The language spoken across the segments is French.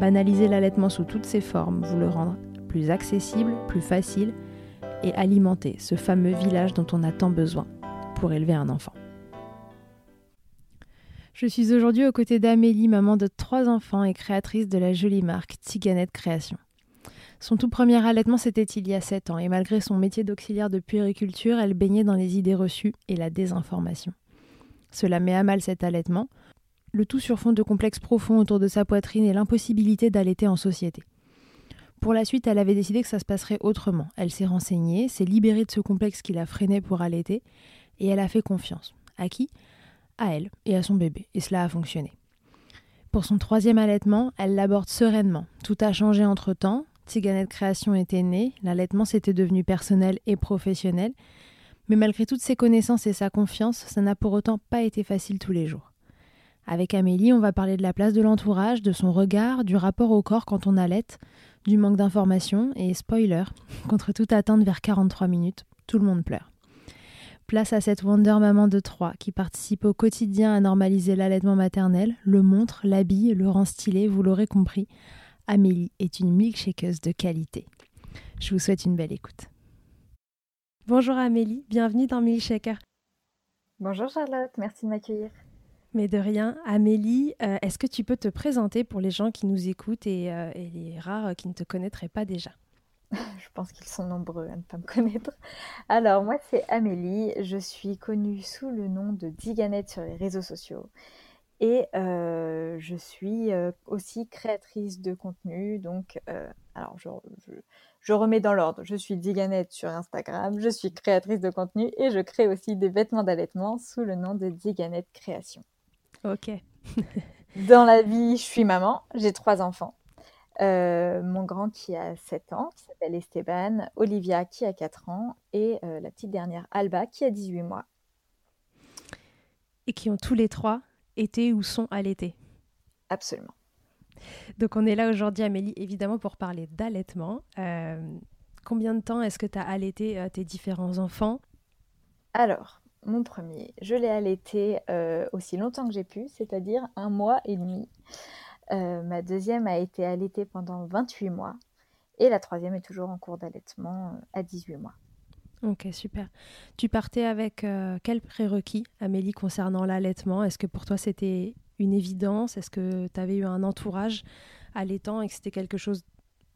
banaliser l'allaitement sous toutes ses formes, vous le rendre plus accessible, plus facile et alimenter ce fameux village dont on a tant besoin pour élever un enfant. Je suis aujourd'hui aux côtés d'Amélie, maman de trois enfants et créatrice de la jolie marque Tiganette Création. Son tout premier allaitement, c'était il y a sept ans, et malgré son métier d'auxiliaire de puériculture, elle baignait dans les idées reçues et la désinformation. Cela met à mal cet allaitement, le tout sur fond de complexes profonds autour de sa poitrine et l'impossibilité d'allaiter en société. Pour la suite, elle avait décidé que ça se passerait autrement. Elle s'est renseignée, s'est libérée de ce complexe qui la freinait pour allaiter, et elle a fait confiance. À qui? À elle et à son bébé, et cela a fonctionné. Pour son troisième allaitement, elle l'aborde sereinement. Tout a changé entre-temps, Tiganette Création était née, l'allaitement s'était devenu personnel et professionnel, mais malgré toutes ses connaissances et sa confiance, ça n'a pour autant pas été facile tous les jours. Avec Amélie, on va parler de la place de l'entourage, de son regard, du rapport au corps quand on allait, du manque d'informations et spoiler, contre toute attente vers 43 minutes, tout le monde pleure. Place à cette Wonder Maman de 3 qui participe au quotidien à normaliser l'allaitement maternel, le montre, l'habille, le rend stylé, vous l'aurez compris. Amélie est une milkshakeuse de qualité. Je vous souhaite une belle écoute. Bonjour Amélie, bienvenue dans Milkshaker. Bonjour Charlotte, merci de m'accueillir. Mais de rien, Amélie, euh, est-ce que tu peux te présenter pour les gens qui nous écoutent et, euh, les rares qui ne te connaîtraient pas déjà? Je pense qu'ils sont nombreux à ne pas me connaître. Alors moi c'est Amélie, je suis connue sous le nom de Diganette sur les réseaux sociaux et euh, je suis aussi créatrice de contenu. Donc alors je remets dans l'ordre. Je suis Diganette sur Instagram, je suis créatrice de contenu et je crée aussi des vêtements d'allaitement sous le nom de Diganette Création. Ok. dans la vie, je suis maman, j'ai trois enfants. Euh, mon grand qui a 7 ans, qui s'appelle Esteban, Olivia qui a 4 ans et euh, la petite dernière Alba qui a 18 mois. Et qui ont tous les trois été ou sont allaités. Absolument. Donc on est là aujourd'hui, Amélie, évidemment pour parler d'allaitement. Euh, combien de temps est-ce que tu as allaité tes différents enfants? Alors, mon premier, je l'ai allaité euh, aussi longtemps que j'ai pu, c'est-à-dire un mois et demi. ma deuxième a été allaitée pendant 28 mois. Et la troisième est toujours en cours d'allaitement à 18 mois. Ok, super. Tu partais avec quels prérequis, Amélie, concernant l'allaitement? Est-ce que pour toi c'était une évidence? Est-ce que tu avais eu un entourage allaitant et que c'était quelque chose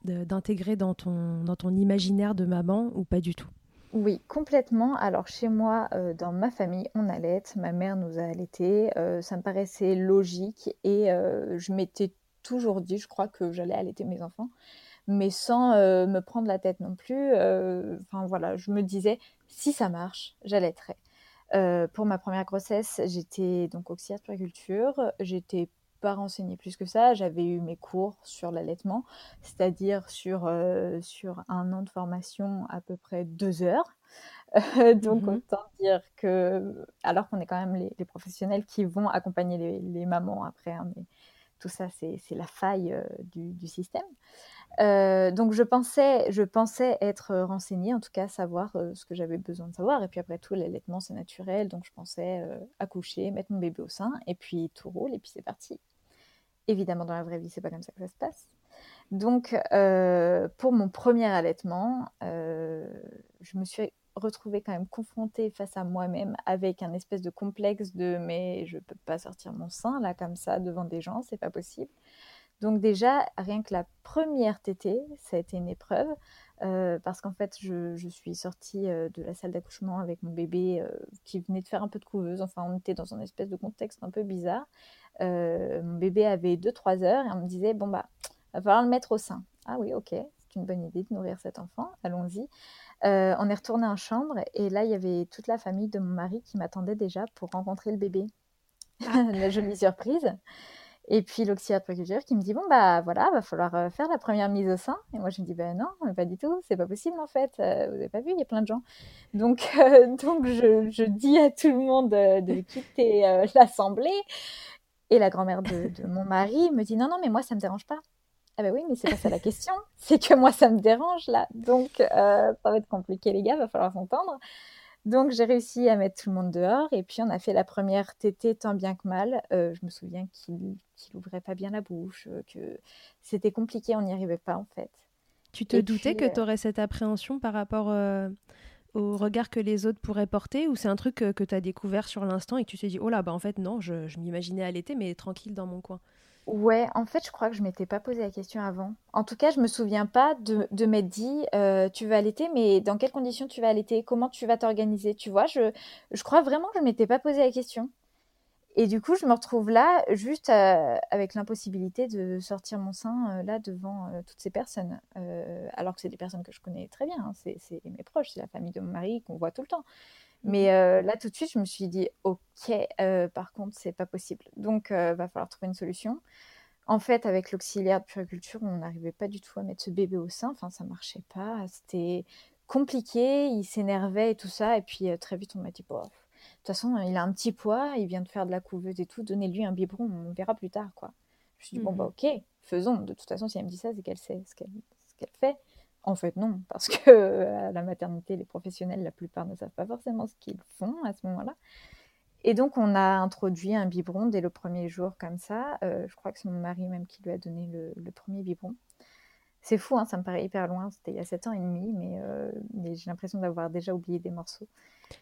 d'intégrer dans ton, dans ton imaginaire de maman ou pas du tout? Oui, complètement. Alors chez moi, euh, dans ma famille, on allait. Ma mère nous a allaités. Euh, ça me paraissait logique et euh, je m'étais toujours dit, je crois que j'allais allaiter mes enfants, mais sans me prendre la tête non plus. Enfin voilà, je me disais, si ça marche, j'allaiterai. Pour ma première grossesse, j'étais donc auxiliaire de puériculture. J'étais pas renseignée plus que ça. J'avais eu mes cours sur l'allaitement, c'est-à-dire sur, euh, sur un an de formation à peu près deux heures. donc mmh autant dire que, alors qu'on est quand même les, professionnels qui vont accompagner les, mamans après, hein, mais tout ça c'est la faille euh, du, du, système. Euh, donc je pensais, je pensais être renseignée, en tout cas savoir euh, ce que j'avais besoin de savoir. Et puis après tout, l'allaitement c'est naturel, donc je pensais accoucher, mettre mon bébé au sein, et puis tout roule, et puis c'est parti. Évidemment, dans la vraie vie, c'est pas comme ça que ça se passe. Donc pour mon premier allaitement, je me suis retrouvée quand même confrontée face à moi-même avec un espèce de complexe de mais je peux pas sortir mon sein là comme ça devant des gens, c'est pas possible. Donc déjà, rien que la première tétée, ça a été une épreuve. Euh, parce qu'en fait, je, suis sortie euh, de la salle d'accouchement avec mon bébé euh, qui venait de faire un peu de couveuse. Enfin, on était dans un espèce de contexte un peu bizarre. mon bébé avait 2-3 heures et on me disait Bon, bah, va falloir le mettre au sein. Ah oui, ok, une bonne idée de nourrir cet enfant, allons-y. on est retourné en chambre et là, il y avait toute la famille de mon mari qui m'attendait déjà pour rencontrer le bébé. Ah. la jolie surprise. Et puis l'auxiliaire de puriculture qui me dit bon bah voilà, va falloir euh, faire la première mise au sein. Et moi je me dis ben non, pas du tout, c'est pas possible en fait. Euh, vous avez pas vu, il y a plein de gens. Donc euh, donc je, je, dis à tout le monde de quitter l'assemblée. Et la grand-mère de, de, mon mari me dit non non mais moi ça me dérange pas. Ah ben oui mais c'est pas ça la question, c'est que moi ça me dérange là. Donc ça va être compliqué les gars, va falloir s'entendre. Donc j'ai réussi à mettre tout le monde dehors et puis on a fait la première tétée tant bien que mal. Euh, je me souviens qu'il n'ouvrait pas bien la bouche, euh, que c'était compliqué, on n'y arrivait pas en fait. Tu te doutais que euh tu aurais cette appréhension par rapport au regard que les autres pourraient porter ou c'est un truc que, tu as découvert sur l'instant et que tu t'es dit oh là bah en fait non, je, je m'imaginais allaiter mais tranquille dans mon coin? Ouais, en fait, je crois que je m'étais pas posé la question avant. En tout cas, je me souviens pas de, m'être dit, euh, tu vas allaiter, mais dans quelles conditions tu vas allaiter? Comment tu vas t'organiser? Tu vois, je, crois vraiment que je m'étais pas posé la question. Et du coup, je me retrouve là, juste euh, avec l'impossibilité de sortir mon sein euh, là devant toutes ces personnes. alors que c'est des personnes que je connais très bien, hein. c'est mes proches, c'est la famille de mon mari qu'on voit tout le temps. Mais mmh. là, tout de suite, je me suis dit, OK, par contre, c'est pas possible. Donc, va falloir trouver une solution. En fait, avec l'auxiliaire de puriculture, on n'arrivait pas du tout à mettre ce bébé au sein. Enfin, ça marchait pas. C'était compliqué. Il s'énervait et tout ça. Et puis, très vite, on m'a dit, bon, de toute façon, il a un petit poids. Il vient de faire de la couveuse et tout. Donnez-lui un biberon. On verra plus tard, quoi. Je me suis dit, bon, bah, mmh. OK, faisons. De toute façon, si elle me dit ça, c'est qu'elle sait ce qu'elle fait. En fait, non, parce que à la maternité, les professionnels, la plupart ne savent pas forcément ce qu'ils font à ce moment-là. Et donc, on a introduit un biberon dès le premier jour, comme ça. Euh, je crois que c'est mon mari même qui lui a donné le, premier biberon. C'est fou, hein, ça me paraît hyper loin. C'était il y a 7 ans et demi, euh, mais, j'ai l'impression d'avoir déjà oublié des morceaux.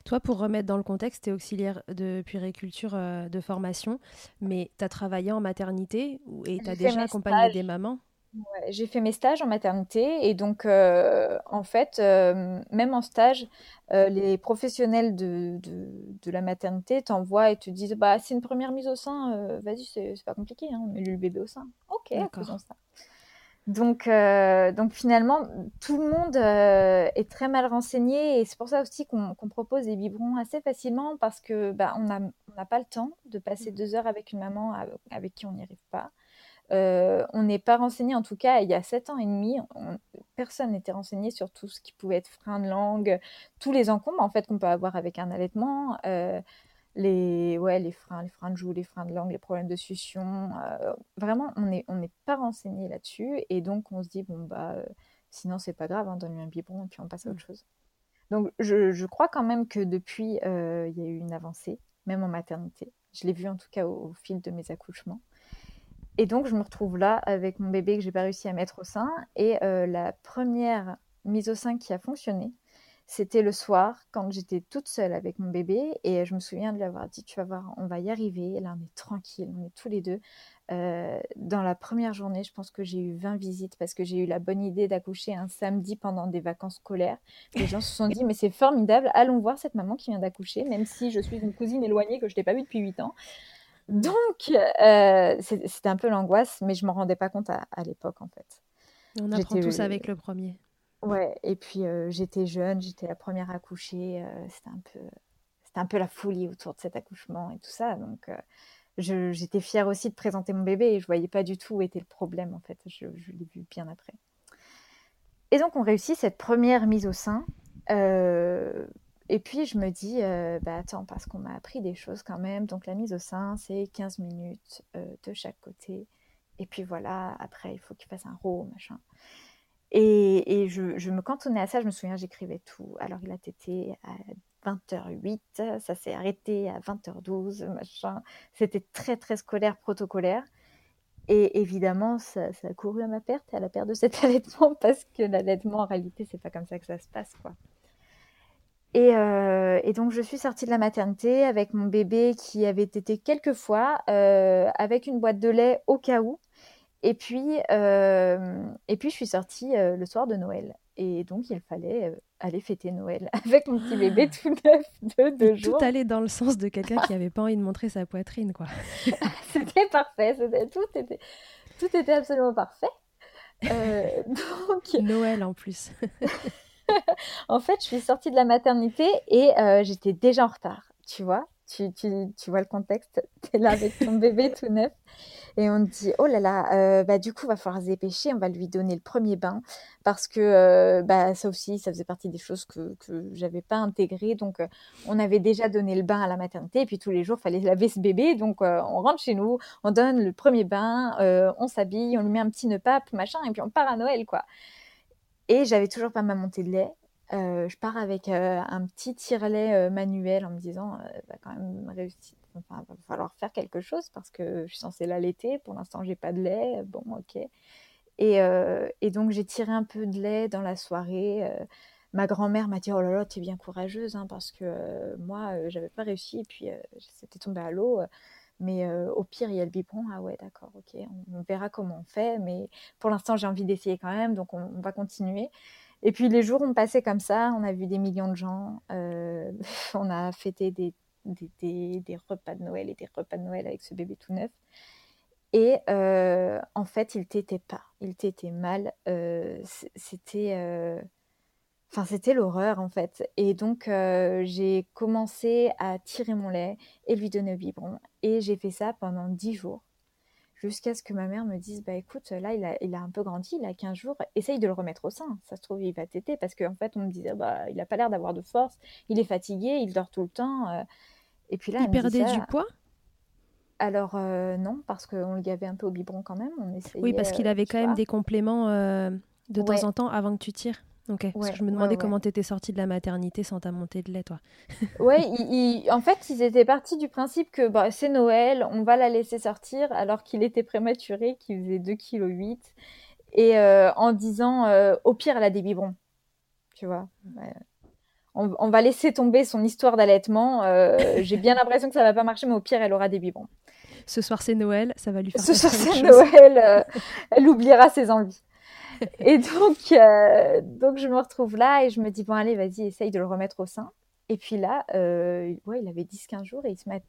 Toi, pour remettre dans le contexte, tu es auxiliaire de puériculture euh, de formation, mais tu as travaillé en maternité et tu as déjà accompagné des mamans? J'ai fait mes stages en maternité et donc euh, en fait, euh, même en stage, euh, les professionnels de, de, la maternité t'envoient et te disent bah c'est une première mise au sein, vas-y c'est pas compliqué, hein, on met le bébé au sein. Ok, faisons ça. Donc, donc finalement, tout le monde est très mal renseigné et c'est pour ça aussi qu'on propose des biberons assez facilement parce que bah, on n'a pas le temps de passer mmh. deux heures avec une maman avec qui on n'y arrive pas. Euh, on n'est pas renseigné, en tout cas, il y a sept ans et demi, personne n'était renseigné sur tout ce qui pouvait être frein de langue, tous les encombres en fait qu'on peut avoir avec un allaitement, euh, les, ouais, les freins, les freins de joue, les freins de langue, les problèmes de succion. Euh, vraiment, on n'est on pas renseigné là-dessus et donc on se dit bon bah sinon c'est pas grave, hein, donne-lui un biberon et puis on passe à autre mmh. chose. Donc je, crois quand même que depuis il y a eu une avancée, même en maternité. Je l'ai vu en tout cas au fil de mes accouchements. Et donc, je me retrouve là avec mon bébé que j'ai pas réussi à mettre au sein. Et euh, la première mise au sein qui a fonctionné, c'était le soir quand j'étais toute seule avec mon bébé. Et je me souviens de lui avoir dit Tu vas voir, on va y arriver. Là, on est tranquille, on est tous les deux. Euh, dans la première journée, je pense que j'ai eu 20 visites parce que j'ai eu la bonne idée d'accoucher un samedi pendant des vacances scolaires. Les gens se sont dit, mais c'est formidable, allons voir cette maman qui vient d'accoucher, même si je suis une cousine éloignée que je n'ai pas vue depuis 8 ans. Donc, euh, c'était un peu l'angoisse, mais je m'en rendais pas compte à, l'époque, en fait. On apprend tous avec le premier. Ouais, et puis euh, j'étais jeune, j'étais la première à accoucher, euh, c'était un peu, c'était un peu la folie autour de cet accouchement et tout ça. Donc, j'étais fière aussi de présenter mon bébé et je voyais pas du tout où était le problème, en fait. Je, je l'ai vu bien après. Et donc, on réussit cette première mise au sein. Et puis je me dis, euh, bah attends, parce qu'on m'a appris des choses quand même. Donc la mise au sein, c'est 15 minutes euh, de chaque côté. Et puis voilà, après, il faut qu'il fasse un row, machin. Et, je, me cantonnais à ça, je me souviens, j'écrivais tout. Alors il a été à 20h08, ça s'est arrêté à 20h12, machin. C'était très, très scolaire, protocolaire. Et évidemment, ça, ça, a couru à ma perte à la perte de cet allaitement, parce que l'allaitement, en réalité, c'est pas comme ça que ça se passe, quoi. Euh, et, donc, je suis sortie de la maternité avec mon bébé qui avait été quelques fois euh, avec une boîte de lait au cas où. Et puis, et puis je suis sortie le soir de Noël. Et donc, il fallait aller fêter Noël avec mon petit bébé tout neuf de deux jours. Tout allait dans le sens de quelqu'un qui n'avait pas envie de montrer sa poitrine, quoi. c'était parfait, tout, était, tout était absolument parfait. donc... Noël en plus. en fait, je suis sortie de la maternité et j'étais déjà en retard, tu vois. Tu, tu, tu vois le contexte, tu es là avec ton bébé tout neuf. Et on dit, oh là là, euh, bah, du coup, va falloir se dépêcher, on va lui donner le premier bain. Parce que euh, bah, ça aussi, ça faisait partie des choses que, que j'avais pas intégrées. Donc, euh, on avait déjà donné le bain à la maternité. Et puis, tous les jours, il fallait laver ce bébé. Donc, on rentre chez nous, on donne le premier bain, on s'habille, on lui met un petit nœud pape, machin, et puis on part à Noël, quoi. Et j'avais toujours pas ma montée de lait. je pars avec un petit tire-lait manuel en me disant, va quand même réussir, Enfin, va falloir faire quelque chose parce que je suis censée l'allaiter. Pour l'instant, j'ai pas de lait. Bon, ok. Et, euh, donc, j'ai tiré un peu de lait dans la soirée. Euh, ma grand-mère m'a dit Oh là là, tu es bien courageuse, hein, parce que euh, moi, j'avais pas réussi. Et puis, c'était tombé à l'eau. Mais au pire, il y a le biberon. Ah ouais, d'accord, ok. On, verra comment on fait. Mais pour l'instant, j'ai envie d'essayer quand même. Donc, on, va continuer. Et puis, les jours ont passé comme ça. On a vu des millions de gens. on a fêté des des, repas de Noël et des repas de Noël avec ce bébé tout neuf. Et en fait, il t'était pas, il t'était mal. C'était, enfin, c'était l'horreur en fait. Et donc, j'ai commencé à tirer mon lait et lui donner au biberon. Et j'ai fait ça pendant dix jours jusqu'à ce que ma mère me dise bah écoute là il a, il a un peu grandi il a 15 jours essaye de le remettre au sein ça se trouve il va téter parce qu'en fait on me disait bah il a pas l'air d'avoir de force il est fatigué il dort tout le temps et puis là, il perdait du poids? Alors euh, non, parce qu'on le gavait un peu au biberon quand même. On essayait, oui, parce qu'il avait quand même des compléments euh, de temps en temps avant que tu tires. Ok. parce que je me demandais comment tu étais sortie de la maternité sans ta montée de lait, toi. oui, en fait, ils étaient partis du principe que bah, c'est Noël, on va la laisser sortir, alors qu'il était prématuré, qu'il faisait 2,8 kg. Et euh, en disant, au pire, elle a des biberons. Tu vois on, va laisser tomber son histoire d'allaitement. Euh, j'ai bien l'impression que ça va pas marcher, mais au pire, elle aura des biberons. Ce soir, c'est Noël, ça va lui faire. Ce soir, c'est Noël, euh, elle oubliera ses envies. Et donc, euh, donc, je me retrouve là et je me dis, bon, allez, vas-y, essaye de le remettre au sein. Et puis là, ouais, il avait 10-15 jours et il se met à.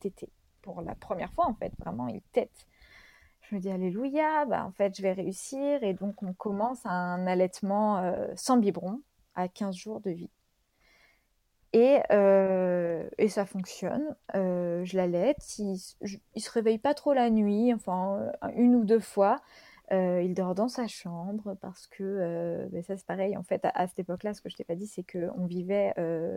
Pour la première fois, en fait, vraiment, il tète. Je me dis, alléluia, bah, en fait, je vais réussir. Et donc, on commence un allaitement sans biberon à 15 jours de vie. Et, euh, et ça fonctionne. Euh, je l'allaite. Il, il se réveille pas trop la nuit, enfin euh, une ou deux fois. Il dort dans sa chambre parce que ben ça c'est pareil. En fait, à, cette époque-là, ce que je t'ai pas dit, c'est qu'on vivait,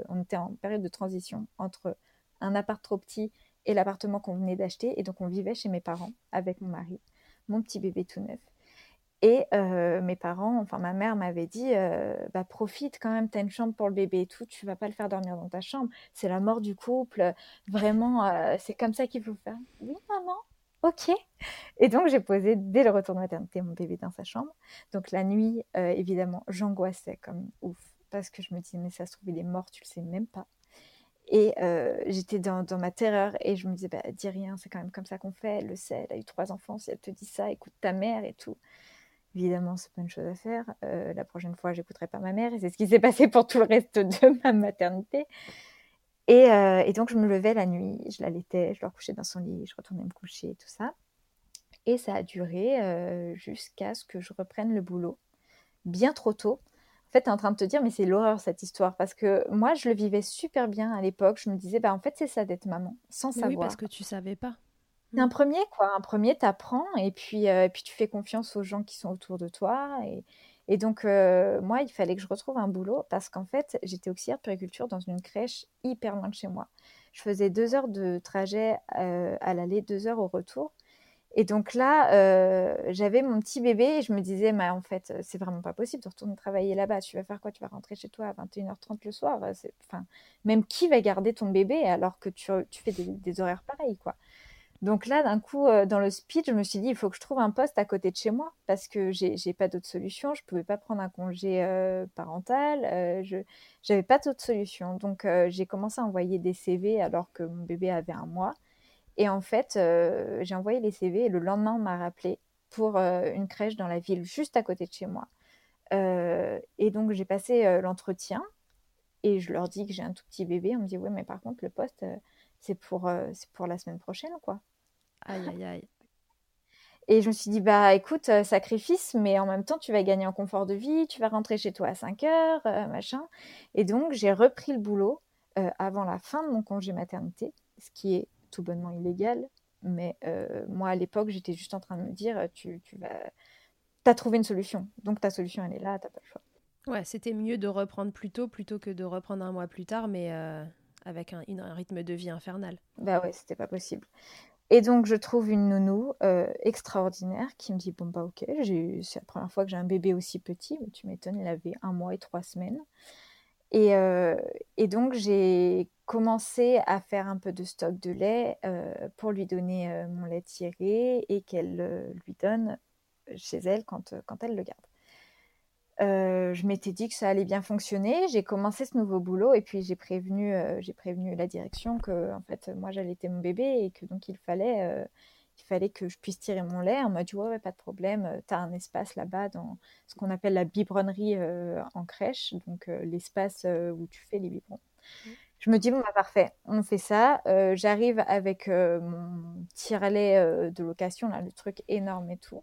on était en période de transition entre un appart trop petit et l'appartement qu'on venait d'acheter, et donc on vivait chez mes parents avec mon mari, mon petit bébé tout neuf. Et mes parents, enfin ma mère m'avait dit, bah profite quand même, t'as une chambre pour le bébé et tout, tu vas pas le faire dormir dans ta chambre, c'est la mort du couple, vraiment, c'est comme ça qu'il faut faire. Oui maman, ok. Et donc j'ai posé dès le retour de maternité mon bébé dans sa chambre. Donc la nuit, évidemment, j'angoissais comme ouf parce que je me disais mais ça se trouve il est mort, tu le sais même pas. Et j'étais dans, dans, ma terreur et je me disais bah dis rien, c'est quand même comme ça qu'on fait, elle le sait, elle a eu trois enfants, si elle te dit ça, écoute ta mère et tout. Évidemment, c'est pas une chose à faire. Euh, la prochaine fois, j'écouterai pas ma mère. Et c'est ce qui s'est passé pour tout le reste de ma maternité. Et, euh, et, donc, je me levais la nuit, je l'allaitais, je le recouchais dans son lit, je retournais me coucher, tout ça. Et ça a duré euh, jusqu'à ce que je reprenne le boulot, bien trop tôt. En fait, tu es en train de te dire, mais c'est l'horreur cette histoire, parce que moi, je le vivais super bien à l'époque. Je me disais, bah, en fait, c'est ça d'être maman, sans savoir. Oui, parce que tu savais pas. Un premier, quoi. Un premier, t'apprends et puis, euh, puis tu fais confiance aux gens qui sont autour de toi. Et, et donc, euh, moi, il fallait que je retrouve un boulot parce qu'en fait, j'étais auxiliaire de périculture dans une crèche hyper loin de chez moi. Je faisais deux heures de trajet euh, à l'aller, deux heures au retour. Et donc là, j'avais mon petit bébé et je me disais, mais en fait, c'est vraiment pas possible de retourner travailler là-bas. Tu vas faire quoi? Tu vas rentrer chez toi à 21h30 le soir? Enfin, même qui va garder ton bébé alors que tu, tu fais des, des horaires pareils, quoi? Donc là, d'un coup, euh, dans le speech, je me suis dit, il faut que je trouve un poste à côté de chez moi parce que j'ai n'ai pas d'autre solution. Je ne pouvais pas prendre un congé euh, parental. Euh, je n'avais pas d'autre solution. Donc, j'ai commencé à envoyer des CV alors que mon bébé avait un mois. Et en fait, j'ai envoyé les CV et le lendemain, on m'a rappelé pour une crèche dans la ville juste à côté de chez moi. et donc j'ai passé l'entretien et je leur dis que j'ai un tout petit bébé. On me dit oui, mais par contre le poste c'est pour pour la semaine prochaine quoi. Aïe aïe aïe. Et je me suis dit, bah écoute, euh, sacrifice, mais en même temps, tu vas gagner en confort de vie, tu vas rentrer chez toi à 5 heures, euh, machin. Et donc, j'ai repris le boulot euh, avant la fin de mon congé maternité, ce qui est tout bonnement illégal. Mais moi, à l'époque, j'étais juste en train de me dire, tu, tu vas... as trouvé une solution. Donc, ta solution, elle est là, t'as pas le choix. Ouais, c'était mieux de reprendre plus tôt plutôt que de reprendre un mois plus tard, mais avec un, un, rythme de vie infernal. Bah ouais, c'était pas possible. Et donc, je trouve une nounou euh, extraordinaire qui me dit Bon, bah, ok, c'est la première fois que j'ai un bébé aussi petit. Mais tu m'étonnes, il avait un mois et trois semaines. Et, euh, donc, j'ai commencé à faire un peu de stock de lait euh, pour lui donner mon lait tiré et qu'elle lui donne chez elle quand elle le garde. Euh, je m'étais dit que ça allait bien fonctionner. J'ai commencé ce nouveau boulot et puis j'ai prévenu, euh, j'ai prévenu la direction que en fait moi j'allaitais mon bébé et que donc il fallait, euh, il fallait que je puisse tirer mon lait. On m'a dit ouais, pas de problème, tu as un espace là-bas dans ce qu'on appelle la biberonnerie en crèche, donc l'espace où tu fais les biberons. Mmh. Je me dis bon bah parfait, on fait ça. J'arrive avec mon tire-lait de location là, le truc énorme et tout.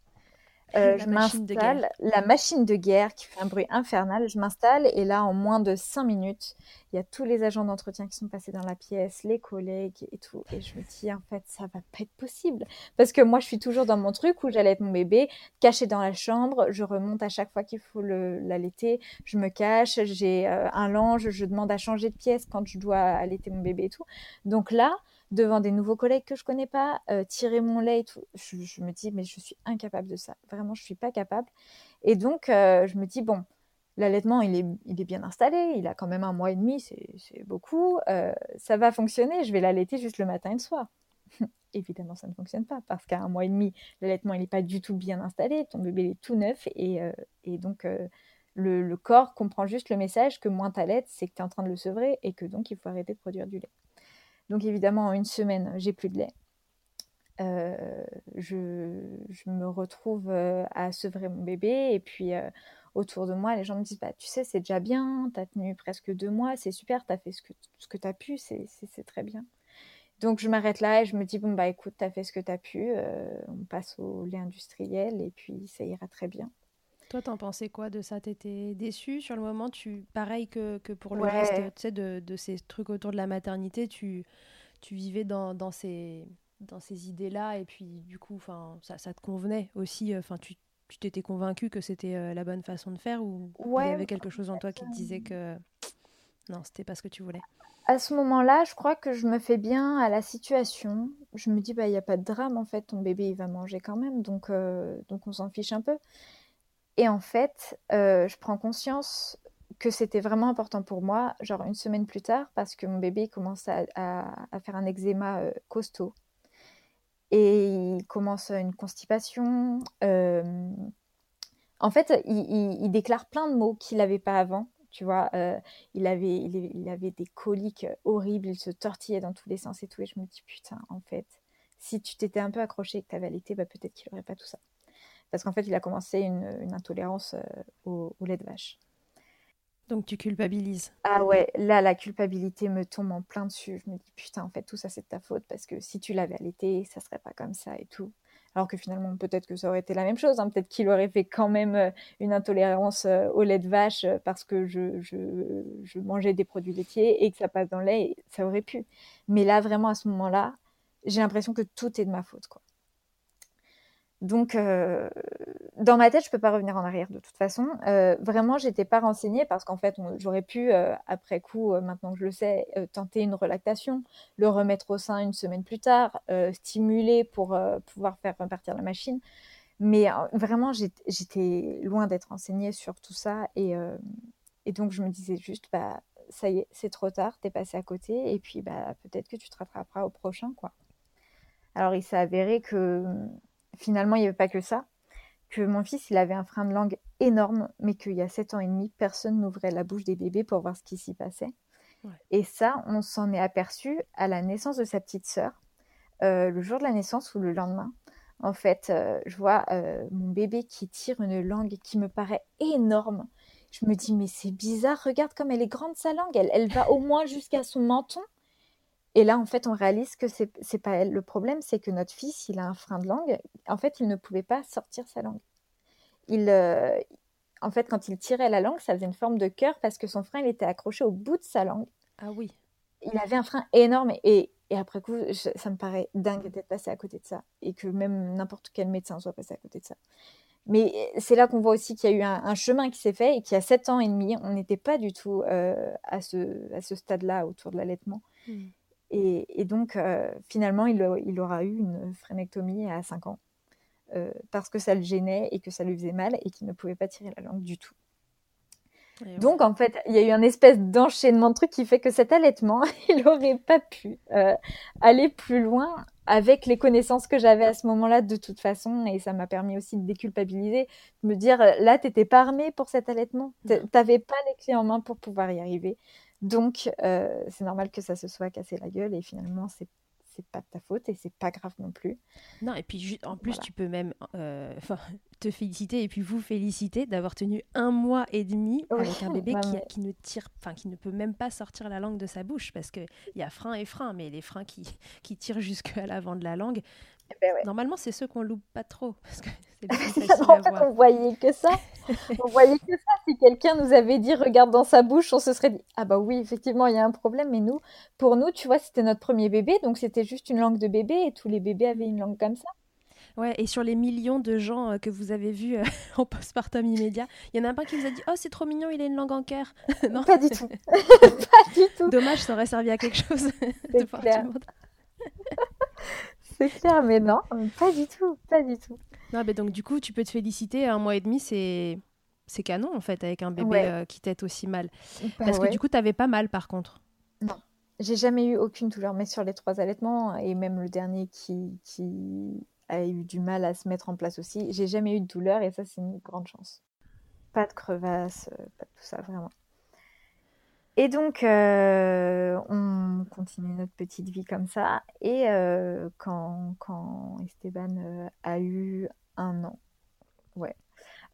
Euh, je m'installe, la machine de guerre qui fait un bruit infernal, je m'installe et là, en moins de cinq minutes, il y a tous les agents d'entretien qui sont passés dans la pièce, les collègues et tout. Et je me dis, en fait, ça va pas être possible. Parce que moi, je suis toujours dans mon truc où j'allais être mon bébé, caché dans la chambre, je remonte à chaque fois qu'il faut l'allaiter, je me cache, j'ai euh, un linge, je demande à changer de pièce quand je dois allaiter mon bébé et tout. Donc là, devant des nouveaux collègues que je connais pas, euh, tirer mon lait et tout. Je, me dis, mais je suis incapable de ça. Vraiment, je suis pas capable. Et donc, euh, je me dis, bon, l'allaitement, il est, il est bien installé. Il a quand même un mois et demi, c'est beaucoup. Euh, ça va fonctionner. Je vais l'allaiter juste le matin et le soir. Évidemment, ça ne fonctionne pas parce qu'à un mois et demi, l'allaitement, il n'est pas du tout bien installé. Ton bébé, il est tout neuf. Et, et donc, le, le, corps comprend juste le message que moins t'allaites, c'est que tu es en train de le sevrer et que donc, il faut arrêter de produire du lait. Donc évidemment, en une semaine, j'ai plus de lait. Euh, je, me retrouve euh, à sevrer mon bébé et puis euh, autour de moi, les gens me disent bah, Tu sais, c'est déjà bien, tu as tenu presque deux mois, c'est super, tu as fait ce que, ce que tu as pu, c'est très bien. Donc je m'arrête là et je me dis Bon, bah écoute, tu as fait ce que tu as pu, on passe au lait industriel et puis ça ira très bien. Toi, t'en pensais quoi de ça? T'étais déçue sur le moment? Tu, Pareil que, que pour le reste de, de, ces trucs autour de la maternité, tu, tu vivais dans, dans ces, dans ces idées-là et puis du coup, ça, ça te convenait aussi Enfin, tu tu t'étais convaincue que c'était euh, la bonne façon de faire ou il y avait quelque chose en toi qui te disait que non, c'était pas ce que tu voulais? À ce moment-là, je crois que je me fais bien à la situation. Je me dis, bah, il n'y a pas de drame en fait, ton bébé il va manger quand même, donc, euh, donc on s'en fiche un peu. Et en fait, euh, je prends conscience que c'était vraiment important pour moi, genre une semaine plus tard, parce que mon bébé commence à, faire un eczéma euh, costaud. Et il commence une constipation. Euh, en fait, il, déclare plein de mots qu'il n'avait pas avant. Tu vois, il, avait, il, avait des coliques horribles, il se tortillait dans tous les sens et tout. Et je me dis, putain, en fait, si tu t'étais un peu accroché et que tu avais allaité, bah, peut-être qu'il n'aurait pas tout ça parce qu'en fait, il a commencé une, intolérance euh, au, lait de vache. Donc tu culpabilises. Ah ouais, là la culpabilité me tombe en plein dessus. Je me dis putain, en fait tout ça c'est de ta faute parce que si tu l'avais allaité, ça serait pas comme ça et tout. Alors que finalement peut-être que ça aurait été la même chose. Hein. Peut-être qu'il aurait fait quand même euh, une intolérance euh, au lait de vache parce que je, je, je, mangeais des produits laitiers et que ça passe dans le lait, ça aurait pu. Mais là vraiment à ce moment-là, j'ai l'impression que tout est de ma faute quoi. Donc, euh, dans ma tête, je peux pas revenir en arrière de toute façon. Euh, vraiment, j'étais pas renseignée parce qu'en fait, j'aurais pu, euh, après coup, maintenant que je le sais, tenter une relactation, le remettre au sein une semaine plus tard, stimuler pour pouvoir faire repartir la machine. Mais vraiment, j'étais loin d'être renseignée sur tout ça. Et, et, donc, je me disais juste, bah, ça y est, c'est trop tard, t'es passé à côté. Et puis, bah, peut-être que tu te rattraperas au prochain, quoi. Alors, il s'est avéré que finalement, il n'y avait pas que ça. Que mon fils, il avait un frein de langue énorme, mais qu'il y a 7 ans et demi, personne n'ouvrait la bouche des bébés pour voir ce qui s'y passait. Et ça, on s'en est aperçu à la naissance de sa petite sœur, euh, le jour de la naissance ou le lendemain. en fait, euh, je vois euh, mon bébé qui tire une langue qui me paraît énorme. Je me dis, mais c'est bizarre, regarde comme elle est grande sa langue, elle, elle va au moins jusqu'à son menton. Et là, en fait, on réalise que c'est c'est pas elle. Le problème, c'est que notre fils, il a un frein de langue. En fait, il ne pouvait pas sortir sa langue. Il, euh, en fait, quand il tirait la langue, ça faisait une forme de cœur parce que son frein, il était accroché au bout de sa langue. Ah oui. Il avait un frein énorme et, et après coup, je- ça me paraît dingue d'être passé à côté de ça et que même n'importe quel médecin soit passé à côté de ça. Mais c'est là qu'on voit aussi qu'il y a eu un, un chemin qui s'est fait et qu'il y a sept ans et demi, on n'était pas du tout euh, à ce, à ce stade-là autour de l'allaitement. Hmm. Et, et donc, euh, finalement, il, a- il aura eu une frénectomie à 5 ans euh, parce que ça le gênait et que ça lui faisait mal et qu'il ne pouvait pas tirer la langue du tout. Ouais. Donc, en fait, il y a eu un espèce d'enchaînement de trucs qui fait que cet allaitement, il n'aurait pas pu euh, aller plus loin avec les connaissances que j'avais à ce moment-là de toute façon. Et ça m'a permis aussi de déculpabiliser, de me dire, euh, là, t'étais pas armée pour cet allaitement. T- Non. T'avais pas les clés en main pour pouvoir y arriver. Donc, euh, c'est normal que ça se soit cassé la gueule et finalement, c'est c'est pas de ta faute et c'est pas grave non plus. Non, et puis en plus, Voilà. tu peux même euh, te féliciter et puis vous féliciter d'avoir tenu un mois et demi Oui, avec un bébé bah, qui, ne tire, enfin qui ne peut même pas sortir la langue de sa bouche parce qu'il y a frein et frein, mais les freins qui, qui tirent jusqu'à l'avant de la langue, Eh ben ouais. normalement, c'est ceux qu'on loupe pas trop parce que c'est plus à voir. on voyait que ça. on voyait que ça. Si quelqu'un nous avait dit regarde dans sa bouche, on se serait dit ah bah oui, effectivement, il y a un problème. Mais nous, pour nous, tu vois, c'était notre premier bébé, donc c'était juste une langue de bébé et tous les bébés avaient une langue comme ça. Ouais, et sur les millions de gens euh, que vous avez vus euh, en postpartum immédiat, il y en a pas un qui vous a dit Oh, c'est trop mignon, il a une langue en cœur. non, Pas du tout. pas du tout. dommage, ça aurait servi à quelque chose de C'est voir clair. tout le monde. C'est clair, mais non, pas du tout, pas du tout. Non, mais donc du coup, tu peux te féliciter. Un mois et demi, c'est c'est canon en fait avec un bébé Ouais. euh, qui t'aide aussi mal. Bah Parce ouais. que du coup, t'avais pas mal par contre. J'ai jamais eu aucune douleur, mais sur les trois allaitements, et même le dernier qui, qui a eu du mal à se mettre en place aussi, j'ai jamais eu de douleur, et ça, c'est une grande chance. Pas de crevasse, euh, pas de tout ça, vraiment. Et donc, euh, on continue notre petite vie comme ça, et euh, quand, quand Esteban euh, a eu un an, ouais,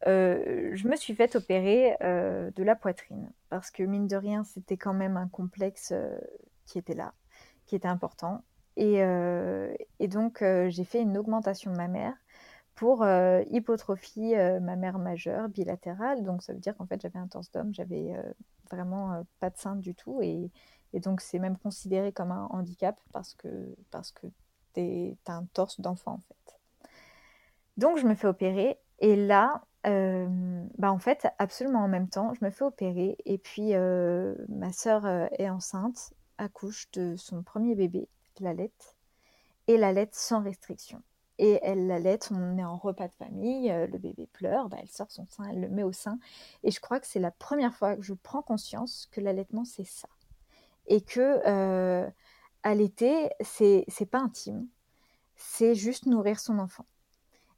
je me suis fait opérer de la poitrine. Parce que mine de rien, c'était quand même un complexe qui était là, qui était important. Et, et donc, j'ai fait une augmentation mammaire pour euh, hypotrophie euh, mammaire majeure bilatérale. Donc, ça veut dire qu'en fait, j'avais un torse d'homme, j'avais euh, vraiment euh, pas de sein du tout. Et, donc, c'est même considéré comme un handicap parce que, parce que un torse d'enfant, en fait. Donc, je me fais opérer. Et là, bah en fait, absolument en même temps, je me fais opérer. Et puis, ma sœur est enceinte, accouche de son premier bébé, l'allait, et l'allait sans restriction. Et elle l'allait, on est en repas de famille, euh, le bébé pleure, bah, elle sort son sein, elle le met au sein. Et je crois que c'est la première fois que je prends conscience que l'allaitement, c'est ça. Et que euh, allaiter, c'est pas intime, c'est juste nourrir son enfant.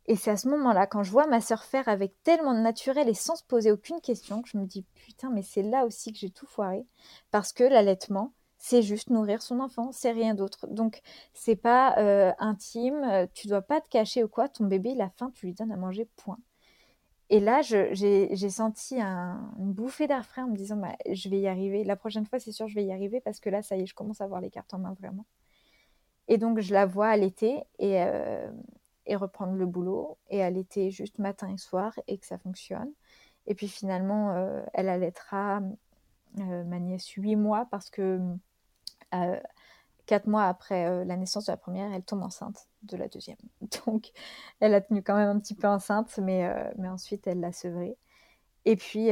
Et c'est à ce moment-là, quand je vois ma sœur faire avec tellement de naturel et sans se poser aucune question, que je me dis putain, mais c'est là aussi que j'ai tout foiré. Parce que l'allaitement, c'est juste nourrir son enfant, c'est rien d'autre. Donc, c'est pas euh, intime, euh, tu dois pas te cacher ou quoi. Ton bébé, il a faim, tu lui donnes à manger, point. Et là, j'ai senti un- une bouffée d'air frais en me disant, bah, je vais y arriver. La prochaine fois, c'est sûr, je vais y arriver parce que là, ça y est, je commence à avoir les cartes en main vraiment. Et donc, je la vois allaiter et, euh, et reprendre le boulot et allaiter juste matin et soir et que ça fonctionne. Et puis finalement, elle allaitera euh, ma nièce 8 mois parce que euh, 4 mois après euh, la naissance de la première, elle tombe enceinte de la deuxième. Donc, elle a tenu quand même un petit peu enceinte, mais, euh, mais ensuite, elle l'a sevrée. Et puis,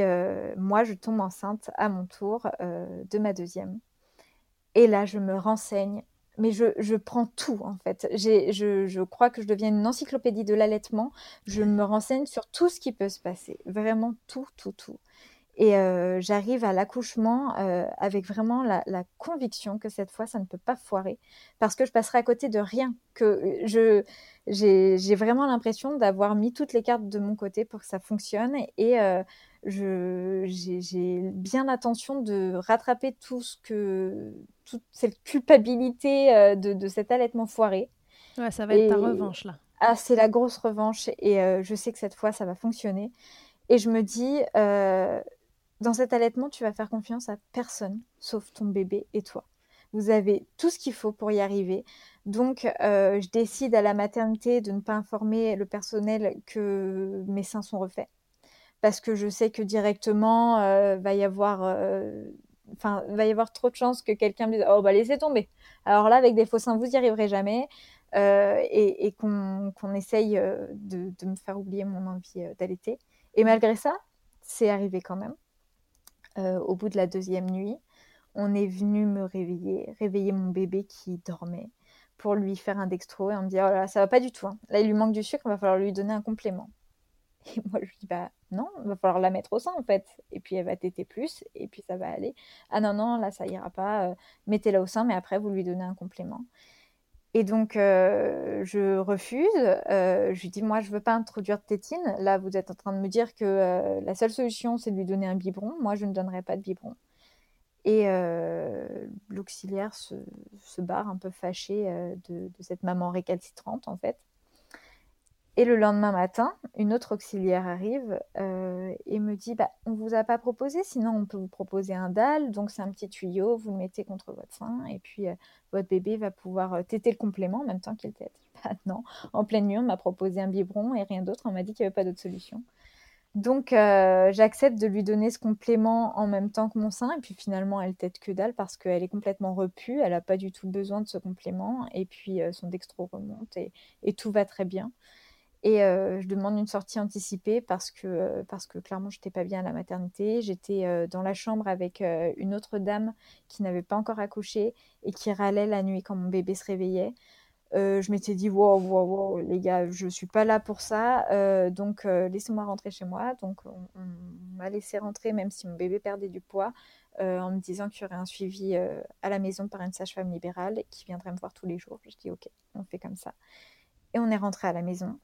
moi, je tombe enceinte à mon tour de ma deuxième. Et là, je me renseigne. Mais je, je prends tout, en fait. Je, je crois que je deviens une encyclopédie de l'allaitement. Je me renseigne sur tout ce qui peut se passer. Vraiment tout, tout, tout. Et euh, j'arrive à l'accouchement euh, avec vraiment la, la conviction que cette fois, ça ne peut pas foirer. Parce que je passerai à côté de rien. Que je, j'ai, vraiment l'impression d'avoir mis toutes les cartes de mon côté pour que ça fonctionne. Et euh, j'ai, bien l'intention de rattraper tout ce que, toute cette culpabilité de, de cet allaitement foiré. Ouais, ça va être ta revanche là. ah, c'est la grosse revanche et je sais que cette fois, ça va fonctionner. Et je me dis, dans cet allaitement, tu vas faire confiance à personne, sauf ton bébé et toi. Vous avez tout ce qu'il faut pour y arriver. Donc, je décide à la maternité de ne pas informer le personnel que mes seins sont refaits. Parce que je sais que directement, va y avoir enfin, va y avoir trop de chances que quelqu'un me dise Oh, bah laissez tomber. Alors là, avec des faux seins, vous n'y arriverez jamais. Euh, et, qu'on essaye euh, de, me faire oublier mon envie euh, d'allaiter. Et malgré ça, c'est arrivé quand même. Au bout de la deuxième nuit, on est venu me réveiller, réveiller mon bébé qui dormait pour lui faire un dextro et on me dit oh là, ça va pas du tout. Hein. Là, il lui manque du sucre, il va falloir lui donner un complément. Et moi, je lui dis bah non, il va falloir la mettre au sein en fait. Et puis elle va téter plus et puis ça va aller. Ah non, non, là, ça ira pas. Mettez-la au sein, mais après, vous lui donnez un complément. Et donc, euh, je refuse. Euh, je lui dis, moi, je ne veux pas introduire de tétine. Là, vous êtes en train de me dire que euh, la seule solution, c'est de lui donner un biberon. Moi, je ne donnerai pas de biberon. Et l'auxiliaire se, barre un peu fâché de, de, cette maman récalcitrante, en fait. Et le lendemain matin, une autre auxiliaire arrive euh, et me dit bah, On ne vous a pas proposé, sinon on peut vous proposer un dalle. Donc, c'est un petit tuyau, vous le mettez contre votre sein et puis euh, votre bébé va pouvoir euh, téter le complément en même temps qu'il tète. Bah, non, en pleine nuit, on m'a proposé un biberon et rien d'autre. On m'a dit qu'il n'y avait pas d'autre solution. Donc, j'accepte de lui donner ce complément en même temps que mon sein. Et puis finalement, elle tète que dalle parce qu'elle est complètement repue. Elle n'a pas du tout besoin de ce complément. Et puis, son dextro remonte et tout va très bien. Et euh, je demande une sortie anticipée parce que, euh, parce que clairement, je n'étais pas bien à la maternité. J'étais euh, dans la chambre avec une autre dame qui n'avait pas encore accouché et qui râlait la nuit quand mon bébé se réveillait. je m'étais dit, wow, wow, wow, les gars, je ne suis pas là pour ça. donc, laissez-moi rentrer chez moi. Donc, on, m'a laissé rentrer, même si mon bébé perdait du poids, en me disant qu'il y aurait un suivi à la maison par une sage-femme libérale qui viendrait me voir tous les jours. Je dis, OK, on fait comme ça. Et on est rentré à la maison.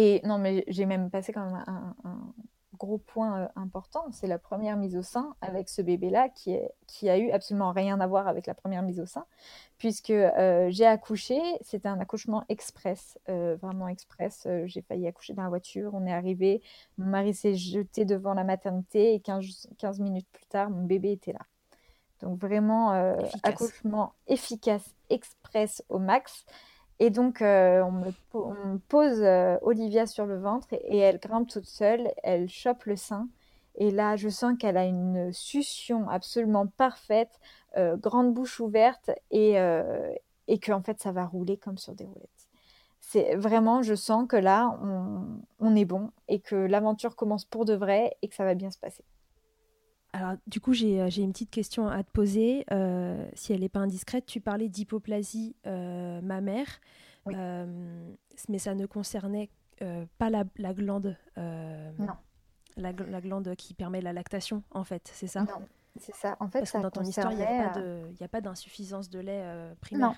Et non, mais j'ai même passé quand même un, gros point euh, important. C'est la première mise au sein avec ce bébé-là qui, qui a eu absolument rien à voir avec la première mise au sein, puisque euh, j'ai accouché. C'était un accouchement express, euh, vraiment express. j'ai failli accoucher dans la voiture. On est arrivé. Mon mari s'est jeté devant la maternité et 15, 15, minutes plus tard, mon bébé était là. Donc vraiment, accouchement efficace, express au max. Et donc, euh, on, me, pose euh, Olivia sur le ventre et, elle grimpe toute seule, elle chope le sein. Et là, je sens qu'elle a une succion absolument parfaite, euh, grande bouche ouverte et, et que en fait, ça va rouler comme sur des roulettes. C'est vraiment, je sens que là, on, on est bon et que l'aventure commence pour de vrai et que ça va bien se passer. Alors, du coup, j'ai une petite question à te poser. Euh, si elle n'est pas indiscrète, tu parlais d'hypoplasie euh, mammaire, euh, mais ça ne concernait pas la, glande. non. La, glande qui permet la lactation, en fait, c'est ça? Non, c'est ça. En fait, Parce que dans ton histoire, il n'y a pas d'insuffisance de, lait primaire.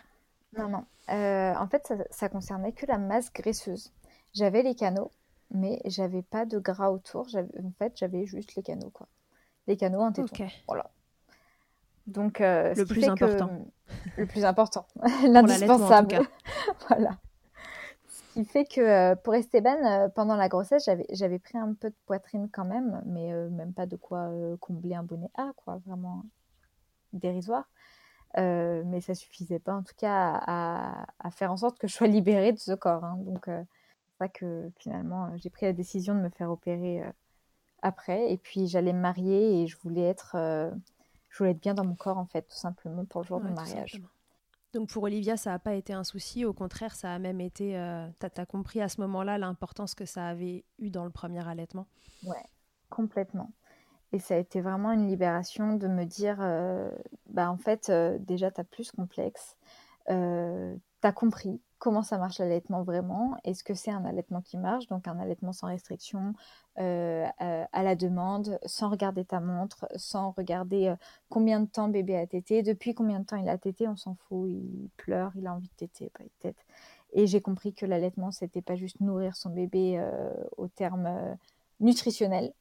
Non, non, non. en fait, ça, ça concernait que la masse graisseuse. J'avais les canaux, mais j'avais pas de gras autour. En fait, j'avais juste les canaux, quoi les canaux, un téton. Voilà. Donc, euh, le, plus important. le plus important. L'indispensable. voilà. Ce qui fait que euh, pour Esteban, euh, pendant la grossesse, j'avais pris un peu de poitrine quand même, mais même pas de quoi combler un bonnet A, quoi, vraiment dérisoire. mais ça suffisait pas, en tout cas, à, faire en sorte que je sois libérée de ce corps. Hein. Donc, c'est ça que finalement, j'ai pris la décision de me faire opérer après. Et puis j'allais me marier et je voulais être, euh, je voulais être bien dans mon corps en fait, tout simplement pour le jour du mariage. Donc pour Olivia, ça n'a pas été un souci, au contraire, ça a même été. Euh, tu as, compris à ce moment-là l'importance que ça avait eu dans le premier allaitement Ouais, complètement. Et ça a été vraiment une libération de me dire euh, bah en fait, déjà, tu as plus complexe, tu as compris, comment ça marche l'allaitement vraiment? Est-ce que c'est un allaitement qui marche Donc un allaitement sans restriction, euh, à, la demande, sans regarder ta montre, sans regarder euh, combien de temps bébé a tété, depuis combien de temps il a tété, on s'en fout, il pleure, il a envie de téter, pas de tête. Et j'ai compris que l'allaitement, c'était pas juste nourrir son bébé euh, au terme nutritionnel,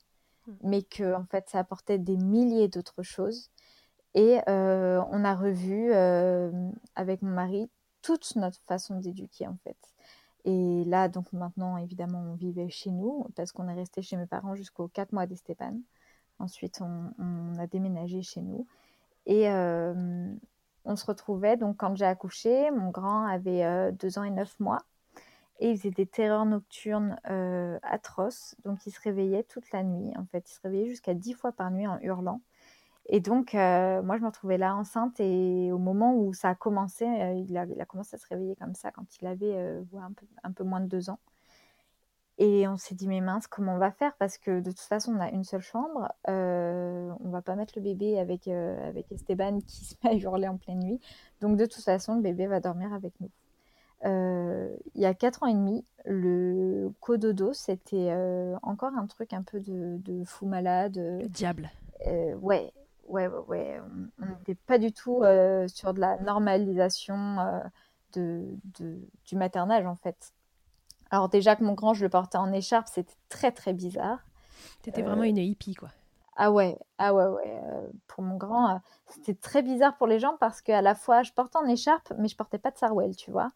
mmh. mais que en fait, ça apportait des milliers d'autres choses. Et on a revu avec mon mari toute notre façon d'éduquer en fait. Et là, donc maintenant, évidemment, on vivait chez nous parce qu'on est resté chez mes parents jusqu'aux 4 mois d'Esteban. Ensuite, on, a déménagé chez nous. Et euh, on se retrouvait, donc quand j'ai accouché, mon grand avait 2 ans et 9 mois. Et il faisait des terreurs nocturnes atroces. Donc il se réveillait toute la nuit. En fait, il se réveillait jusqu'à 10 fois par nuit en hurlant. Et donc, euh, moi, je me retrouvais là enceinte et au moment où ça a commencé, euh, il, a, il, a, commencé à se réveiller comme ça quand il avait euh, un, peu, un, peu, moins de deux ans. Et on s'est dit, mais mince, comment on va faire? Parce que de toute façon, on a une seule chambre. on va pas mettre le bébé avec, avec Esteban qui se met à hurler en pleine nuit. Donc, de toute façon, le bébé va dormir avec nous. il y a quatre ans et demi, le cododo, c'était encore un truc un peu de, de fou malade. Le diable. ouais, ouais, ouais, On n'était pas du tout euh, sur de la normalisation euh, de, du maternage, en fait. Alors déjà que mon grand, je le portais en écharpe, c'était très, très bizarre. T'étais vraiment une hippie, quoi. Ah ouais, ah ouais, ouais. Euh, pour mon grand, euh, c'était très bizarre pour les gens parce qu'à la fois, je portais en écharpe, mais je portais pas de sarouel, tu vois.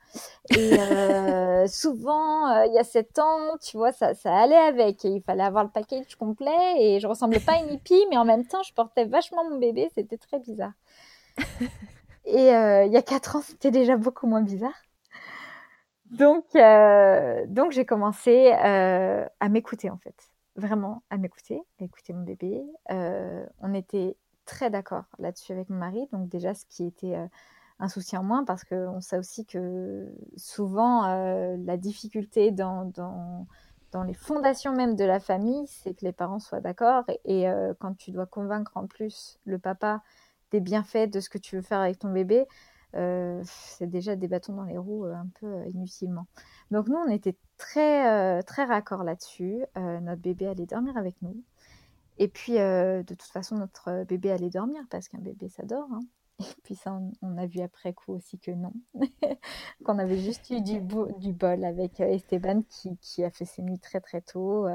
Et euh, souvent, il y a sept ans, tu vois, ça, ça allait avec. Et il fallait avoir le package complet et je ressemblais pas à une hippie, mais en même temps, je portais vachement mon bébé. C'était très bizarre. Et il y a quatre ans, c'était déjà beaucoup moins bizarre. Donc, donc j'ai commencé à m'écouter en fait vraiment à m'écouter, à écouter mon bébé. Euh, on était très d'accord là-dessus avec mon mari, donc déjà ce qui était euh, un souci en moins parce qu'on sait aussi que souvent euh, la difficulté dans, dans, dans, les fondations même de la famille, c'est que les parents soient d'accord et, quand tu dois convaincre en plus le papa des bienfaits de ce que tu veux faire avec ton bébé, c'est déjà des bâtons dans les roues un peu inutilement. Donc nous, on était très, euh, très raccord là-dessus. Euh, notre bébé allait dormir avec nous. Et puis, euh, de toute façon, notre bébé allait dormir parce qu'un bébé, ça dort. Hein. Et puis ça, on, a vu après coup aussi que non. Qu'on avait juste eu du, du bol avec Esteban qui, qui, a fait ses nuits très très tôt.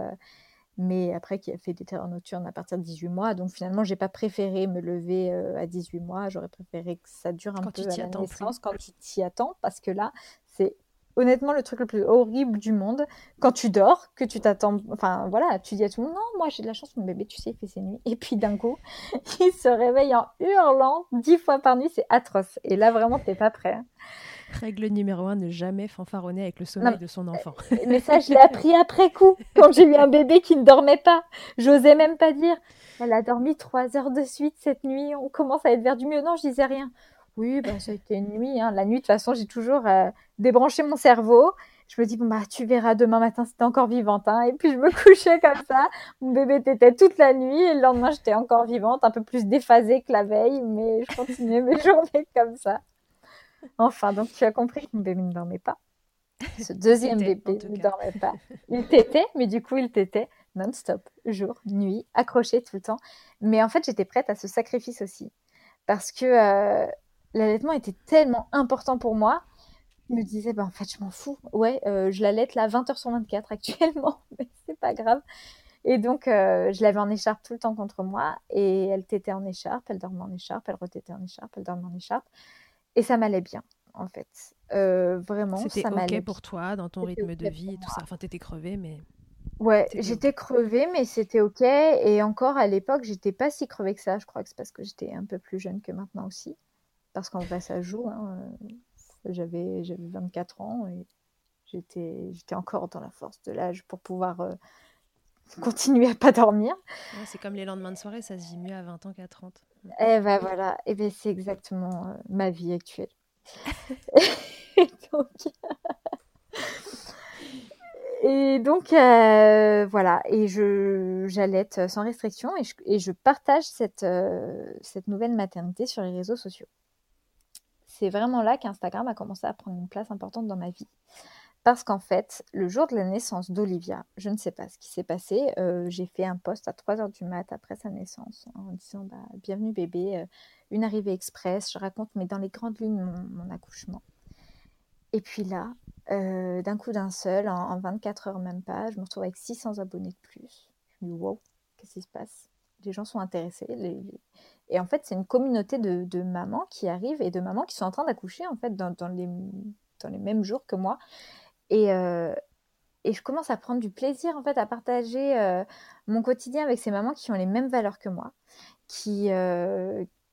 Mais après, qui a fait des terreurs nocturnes à partir de 18 mois. Donc finalement, j'ai pas préféré me lever à 18 mois. J'aurais préféré que ça dure un peu à la naissance quand tu t'y attends. Parce que là, c'est honnêtement le truc le plus horrible du monde quand tu dors, que tu t'attends, enfin voilà, tu dis à tout le monde non, moi j'ai de la chance, mon bébé, tu sais, il fait ses nuits, et puis d'un coup, il se réveille en hurlant dix fois par nuit, c'est atroce. Et là vraiment, t'es pas prêt. Règle numéro un, ne jamais fanfaronner avec le sommeil de son enfant. Euh, mais ça, je l'ai appris après coup, quand j'ai eu un bébé qui ne dormait pas. J'osais même pas dire. Elle a dormi trois heures de suite cette nuit, on commence à être vers du mieux. Non, je disais rien. Oui, bah, ça a été une nuit. Hein. La nuit, de toute façon, j'ai toujours euh, débranché mon cerveau. Je me dis, bon, bah, tu verras demain matin si t'es encore vivante. Hein. Et puis, je me couchais comme ça. Mon bébé t'était toute la nuit. Et le lendemain, j'étais encore vivante, un peu plus déphasée que la veille. Mais je continuais mes journées comme ça. Enfin, donc, tu as compris que mon bébé ne dormait pas. Ce deuxième bébé ne dormait pas. Il t'était, mais du coup, il t'était non-stop, jour, nuit, accroché tout le temps. Mais en fait, j'étais prête à ce sacrifice aussi. Parce que euh, l'allaitement était tellement important pour moi. Je me disais, bah, en fait, je m'en fous. Ouais, euh, je l'allaite là 20h sur 24 actuellement, mais c'est pas grave. Et donc, euh, je l'avais en écharpe tout le temps contre moi. Et elle tétait en écharpe, elle dormait en écharpe, elle retétait en écharpe, elle dormait en écharpe. Et ça m'allait bien, en fait. Euh, vraiment, C'était OK pour toi, dans ton rythme de vie et tout ça? Enfin, t'étais crevée, mais... Ouais, j'étais crevée, mais c'était OK. Et encore, à l'époque, j'étais pas si crevée que ça. Je crois que c'est parce que j'étais un peu plus jeune que maintenant aussi parce qu'en vrai, ça joue. Hein. J'avais, j'avais 24 ans et j'étais, j'étais encore dans la force de l'âge pour pouvoir euh, continuer à pas dormir. c'est comme les lendemains de soirée, ça se vit mieux à 20 ans qu'à 30. Et ben voilà, et ben c'est exactement euh, ma vie actuelle. et donc, euh, voilà, et je j'allaite sans restriction et je, et je partage cette, cette nouvelle maternité sur les réseaux sociaux c'est vraiment là qu'Instagram a commencé à prendre une place importante dans ma vie. Parce qu'en fait, le jour de la naissance d'Olivia, je ne sais pas ce qui s'est passé. Euh, j'ai fait un post à 3h du mat après sa naissance en disant bah, Bienvenue bébé, euh, une arrivée express. Je raconte, mais dans les grandes lignes, mon, accouchement. Et puis là, euh, d'un coup d'un seul, en, 24 heures même pas, je me retrouve avec 600 abonnés de plus. Je me dis Wow, qu'est-ce qui se passe? Les gens sont intéressés. et en fait, c'est une communauté de, mamans qui arrivent et de mamans qui sont en train d'accoucher en fait dans les mêmes jours que moi. Et, et je commence à prendre du plaisir en fait à partager mon quotidien avec ces mamans qui ont les mêmes valeurs que moi, qui,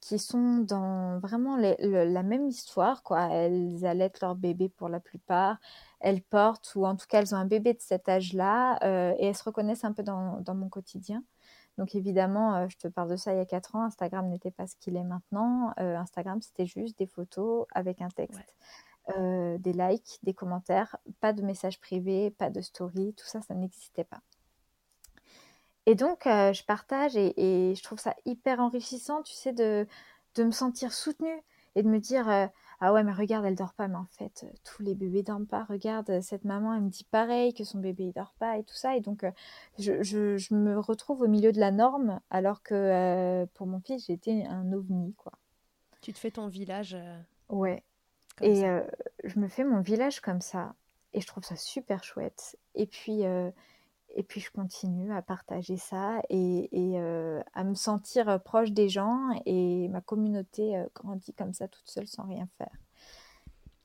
qui sont dans vraiment la même histoire. Quoi. Elles allaitent leur bébé pour la plupart, elles portent, ou en tout cas elles ont un bébé de cet âge-là, euh, et elles se reconnaissent un peu dans, mon quotidien. Donc évidemment, euh, je te parle de ça il y a 4 ans, Instagram n'était pas ce qu'il est maintenant. Euh, Instagram, c'était juste des photos avec un texte. Des likes, des commentaires, pas de messages privés, pas de story, tout ça, ça n'existait pas. Et donc, je partage et, je trouve ça hyper enrichissant, tu sais, de, de me sentir soutenue et de me dire Ah ouais, mais regarde, elle dort pas, mais en fait, tous les bébés dorment pas. Regarde, cette maman, elle me dit pareil, que son bébé, il dort pas et tout ça. Et donc, je, je, je, me retrouve au milieu de la norme, alors que pour mon fils, j'étais un ovni, quoi. Tu te fais ton village. ouais. Et je me fais mon village comme ça. Et je trouve ça super chouette. Et puis et puis je continue à partager ça et, euh, à me sentir proche des gens et ma communauté euh, grandit comme ça toute seule sans rien faire.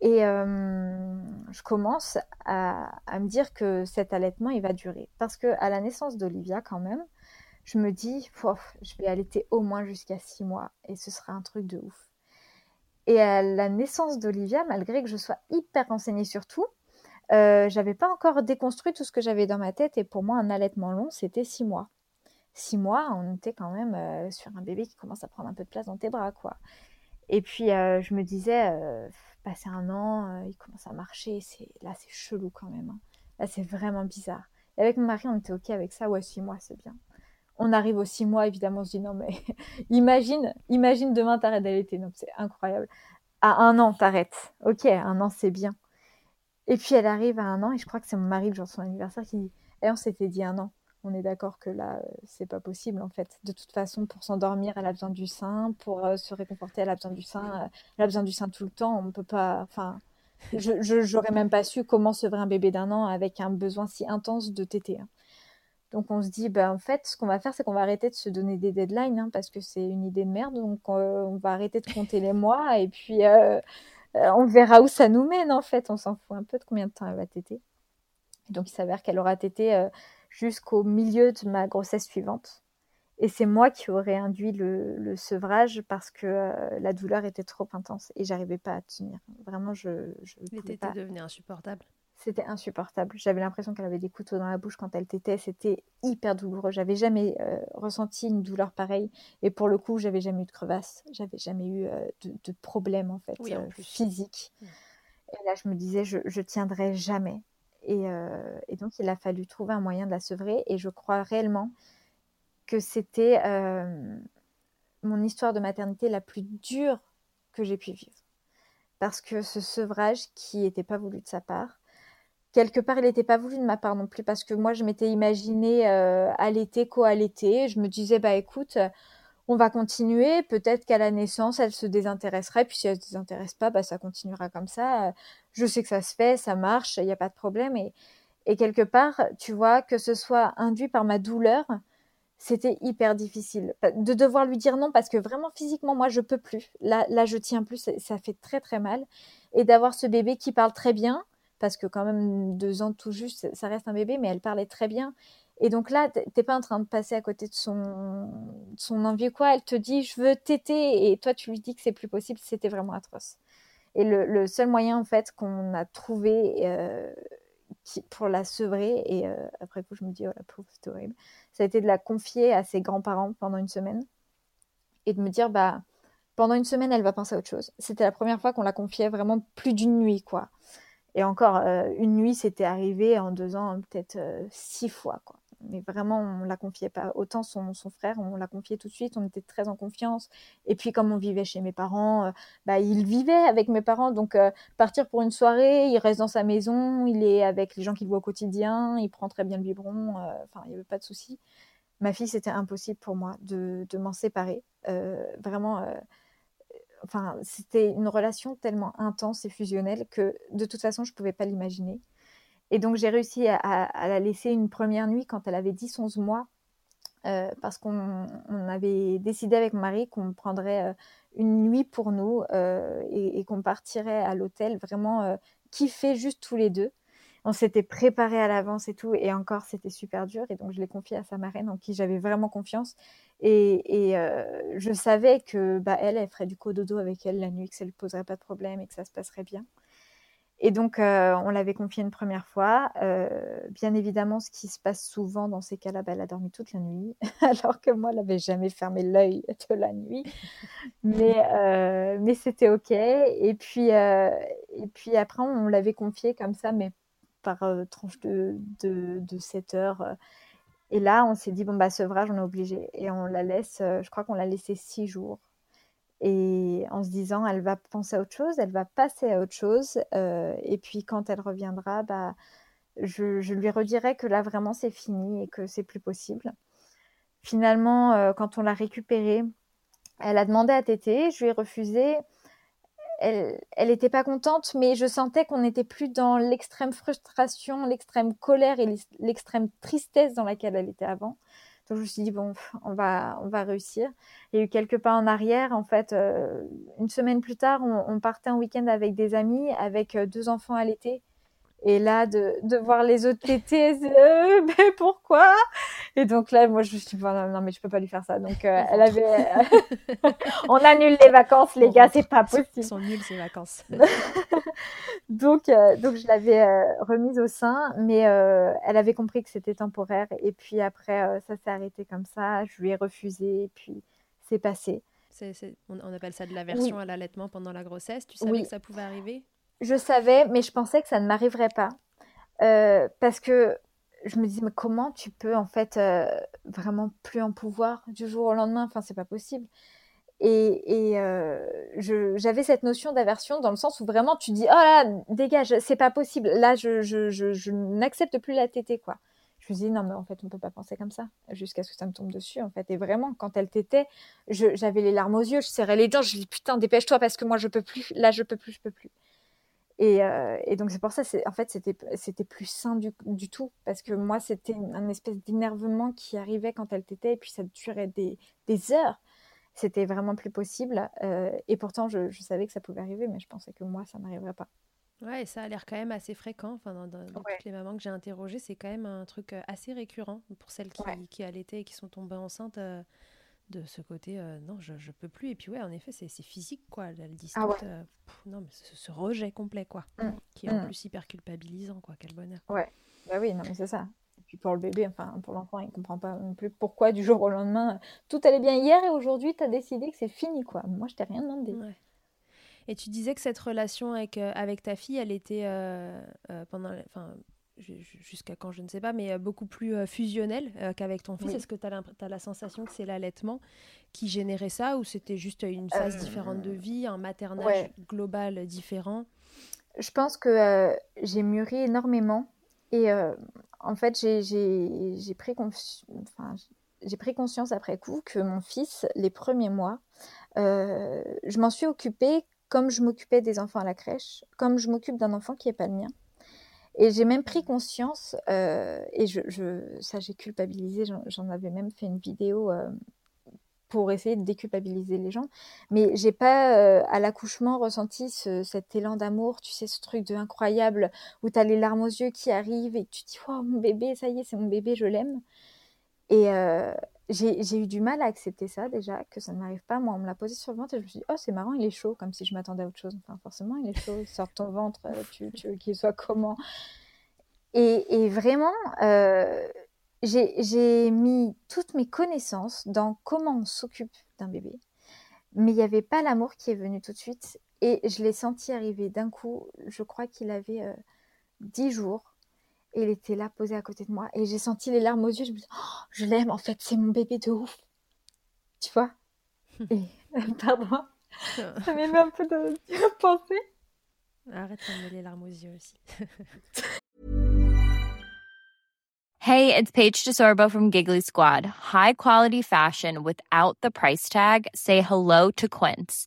Et euh, je commence à, me dire que cet allaitement, il va durer. Parce que à la naissance d'Olivia, quand même, je me dis, je vais allaiter au moins jusqu'à six mois et ce sera un truc de ouf. Et à la naissance d'Olivia, malgré que je sois hyper renseignée sur tout, euh, j'avais pas encore déconstruit tout ce que j'avais dans ma tête et pour moi un allaitement long c'était six mois. Six mois, on était quand même euh, sur un bébé qui commence à prendre un peu de place dans tes bras quoi. Et puis euh, je me disais, passer un an, il commence à marcher, c'est là c'est chelou quand même. Hein. Là c'est vraiment bizarre. Et avec mon mari on était ok avec ça, ouais six mois c'est bien. On arrive aux six mois évidemment on se dit non mais imagine, imagine demain t'arrêtes d'allaiter, donc c'est incroyable. À un an t'arrêtes, ok un an c'est bien. Et puis elle arrive à un an, et je crois que c'est mon mari de son anniversaire qui dit Et on s'était dit un an. On est d'accord que là, euh, c'est pas possible en fait. De toute façon, pour s'endormir, elle a besoin du sein. Pour euh, se réconforter, elle a besoin du sein. Euh, elle a besoin du sein tout le temps. On peut pas. Enfin, je n'aurais même pas su comment sevrer un bébé d'un an avec un besoin si intense de téter. Hein. Donc on se dit, bah, en fait, ce qu'on va faire, c'est qu'on va arrêter de se donner des deadlines, hein, parce que c'est une idée de merde. Donc on va arrêter de compter les mois et puis euh, on verra où ça nous mène en fait. On s'en fout un peu de combien de temps elle va téter. donc il s'avère qu'elle aura tété euh, jusqu'au milieu de ma grossesse suivante. Et c'est moi qui aurais induit le, sevrage parce que euh, la douleur était trop intense et j'arrivais pas à tenir. Vraiment, je. je pas... devenaient insupportables. C'était insupportable. J'avais l'impression qu'elle avait des couteaux dans la bouche quand elle tétait. C'était hyper douloureux. J'avais jamais euh, ressenti une douleur pareille. Et pour le coup, j'avais jamais eu de crevasse. J'avais jamais eu euh, de, problème en fait euh, physique. Mm. Et là, je me disais, je, je tiendrai jamais. Et, et, donc, il a fallu trouver un moyen de la sevrer. Et je crois réellement que c'était mon histoire de maternité la plus dure que j'ai pu vivre. Parce que ce sevrage qui n'était pas voulu de sa part, quelque part, il n'était pas voulu de ma part non plus parce que moi, je m'étais imaginé euh, allaiter, co-allaiter. Je me disais, bah écoute, on va continuer. Peut-être qu'à la naissance, elle se désintéresserait. Puis si elle se désintéresse pas, bah ça continuera comme ça. Je sais que ça se fait, ça marche, il n'y a pas de problème. Et, et quelque part, tu vois, que ce soit induit par ma douleur, c'était hyper difficile de devoir lui dire non parce que vraiment physiquement moi je peux plus là là je tiens plus ça fait très très mal et d'avoir ce bébé qui parle très bien parce que quand même deux ans tout juste, ça reste un bébé, mais elle parlait très bien. Et donc là, t'es pas en train de passer à côté de son, son envie quoi. Elle te dit, je veux téter, et toi tu lui dis que c'est plus possible. C'était vraiment atroce. Et le, seul moyen en fait qu'on a trouvé euh, pour la sevrer, et euh, après coup je me dis, oh la pauvre, c'est horrible, ça a été de la confier à ses grands-parents pendant une semaine et de me dire, bah pendant une semaine, elle va penser à autre chose. C'était la première fois qu'on la confiait vraiment plus d'une nuit, quoi. Et encore, euh, une nuit, c'était arrivé en deux ans, peut-être euh, six fois. Mais vraiment, on ne la confiait pas. Autant son, son, frère, on l'a confié tout de suite, on était très en confiance. Et puis, comme on vivait chez mes parents, euh, bah, il vivait avec mes parents. Donc, partir pour une soirée, il reste dans sa maison, il est avec les gens qu'il voit au quotidien, il prend très bien le biberon. Enfin, il n'y avait pas de souci. Ma fille, c'était impossible pour moi de, de m'en séparer. vraiment enfin, c'était une relation tellement intense et fusionnelle que de toute façon, je ne pouvais pas l'imaginer. Et donc, j'ai réussi à, la laisser une première nuit quand elle avait 10-11 mois, euh, parce qu'on avait décidé avec mon mari qu'on prendrait euh, une nuit pour nous euh, et, qu'on partirait à l'hôtel vraiment kiffer juste tous les deux. On s'était préparé à l'avance et tout, et encore c'était super dur. Et donc je l'ai confié à sa marraine en qui j'avais vraiment confiance. Et, euh, je savais que bah, elle, elle ferait du cododo avec elle la nuit, que ça lui poserait pas de problème et que ça se passerait bien. Et donc, euh, on l'avait confié une première fois. Euh, bien évidemment, ce qui se passe souvent dans ces cas-là, bah, elle a dormi toute la nuit, alors que moi, elle n'avait jamais fermé l'œil de la nuit. Mais, c'était OK. Et puis, après, on l'avait confié comme ça, mais par tranche de, de, de 7 heures. Et là, on s'est dit, bon, bah, sevrage, on est obligé. Et on la laisse, je crois qu'on l'a laissé six jours et en se disant elle va penser à autre chose, elle va passer à autre chose, euh, et puis quand elle reviendra, bah, je, je, lui redirai que là vraiment c'est fini et que c'est plus possible. Finalement, euh, quand on l'a récupérée, elle a demandé à téter, je lui ai refusé. Elle n'était pas contente, mais je sentais qu'on n'était plus dans l'extrême frustration, l'extrême colère et l'extrême tristesse dans laquelle elle était avant. Donc je me suis dit bon, on va, on va réussir. Il y a eu quelques pas en arrière. En fait, euh, une semaine plus tard, on, on partait en week-end avec des amis, avec euh, deux enfants à l'été. Et là, de, de voir les autres tétés, euh, mais pourquoi? Et donc là, moi, je me suis dit, non, mais je peux pas lui faire ça. Donc, euh, elle avait... on annule les vacances, les gars, c'est pas possible. Ils sont nuls, ces vacances. donc, euh, donc, je l'avais remise au sein, mais elle avait compris que c'était temporaire. Et puis après, ça s'est arrêté comme ça. Je lui ai refusé, et puis c'est passé. On, appelle ça de l'aversion à l'allaitement pendant la grossesse. Tu savais que ça pouvait arriver? Je savais, mais je pensais que ça ne m'arriverait pas. Euh, parce que je me disais, mais comment tu peux en fait euh, vraiment plus en pouvoir du jour au lendemain? Enfin, c'est pas possible. Et, et euh, j'avais cette notion d'aversion dans le sens où vraiment tu dis, oh là, dégage, c'est pas possible. Là, je, je, je, je n'accepte plus la tétée, quoi. Je me dis, non, mais en fait, on peut pas penser comme ça, jusqu'à ce que ça me tombe dessus, en fait. Et vraiment, quand elle tétait, j'avais les larmes aux yeux, je serrais les dents, je dis, putain, dépêche-toi parce que moi, je peux plus. Là, je peux plus, je peux plus. Euh, et, donc c'est pour ça, en fait, c'était, plus sain du, du, tout, parce que moi, c'était un espèce d'énervement qui arrivait quand elle t'était, et puis ça durait des, des heures. C'était vraiment plus possible. Euh, et pourtant, je, je, savais que ça pouvait arriver, mais je pensais que moi, ça n'arriverait pas. Ouais, et ça a l'air quand même assez fréquent. Enfin, dans, toutes les mamans que j'ai interrogées, c'est quand même un truc euh, assez récurrent pour celles qui, qui allaitaient et qui sont tombées enceintes de ce côté euh, non je, je peux plus. Et puis ouais en effet c'est physique quoi. Elle dit ah euh, non mais ce, rejet complet quoi mmh. qui est en mmh. plus hyper culpabilisant quoi. Quel bonheur. Ouais. Bah oui non mais c'est ça. Et puis pour le bébé enfin pour l'enfant il comprend pas non plus pourquoi du jour au lendemain tout allait bien. Hier et aujourd'hui tu as décidé que c'est fini quoi. Moi je t'ai rien demandé. Et tu disais que cette relation avec, euh, avec ta fille elle était pendant enfin jusqu'à quand je ne sais pas, mais euh, beaucoup plus euh, fusionnel euh, qu'avec ton fils. Est-ce que tu as, la sensation que c'est l'allaitement qui générait ça ou c'était juste une phase différente de vie, un maternage global différent? Je pense que j'ai mûri énormément et en fait j'ai pris, enfin, pris conscience après coup que mon fils, les premiers mois, je m'en suis occupée comme je m'occupais des enfants à la crèche, comme je m'occupe d'un enfant qui n'est pas le mien. Et j'ai même pris conscience, euh, et je, ça j'ai culpabilisé, j'en avais même fait une vidéo euh, pour essayer de déculpabiliser les gens, mais j'ai pas euh, à l'accouchement ressenti ce, cet élan d'amour, tu sais, ce truc de incroyable où tu as les larmes aux yeux qui arrivent et tu dis, oh mon bébé, ça y est, c'est mon bébé, je l'aime. Et, j'ai eu du mal à accepter ça déjà, que ça ne m'arrive pas. Moi, on me l'a posé sur le ventre et je me suis dit, oh, c'est marrant, il est chaud, comme si je m'attendais à autre chose. Enfin, forcément, il est chaud, il sort de ton ventre, euh, tu, tu veux qu'il soit comment? Et, vraiment, euh, j'ai mis toutes mes connaissances dans comment on s'occupe d'un bébé. Mais il n'y avait pas l'amour qui est venu tout de suite. Et je l'ai senti arriver d'un coup. Je crois qu'il avait euh, dix jours et il était là, posé à côté de moi. Et j'ai senti les larmes aux yeux. Je me dis, oh, je l'aime, en fait, c'est mon bébé de ouf. Tu vois? Et, pardon, ça m'émet un peu de, de penser. Arrête de me les larmes aux yeux aussi. hey, it's Paige DeSorbo from Giggly Squad. High quality fashion without the price tag. Say hello to Quince.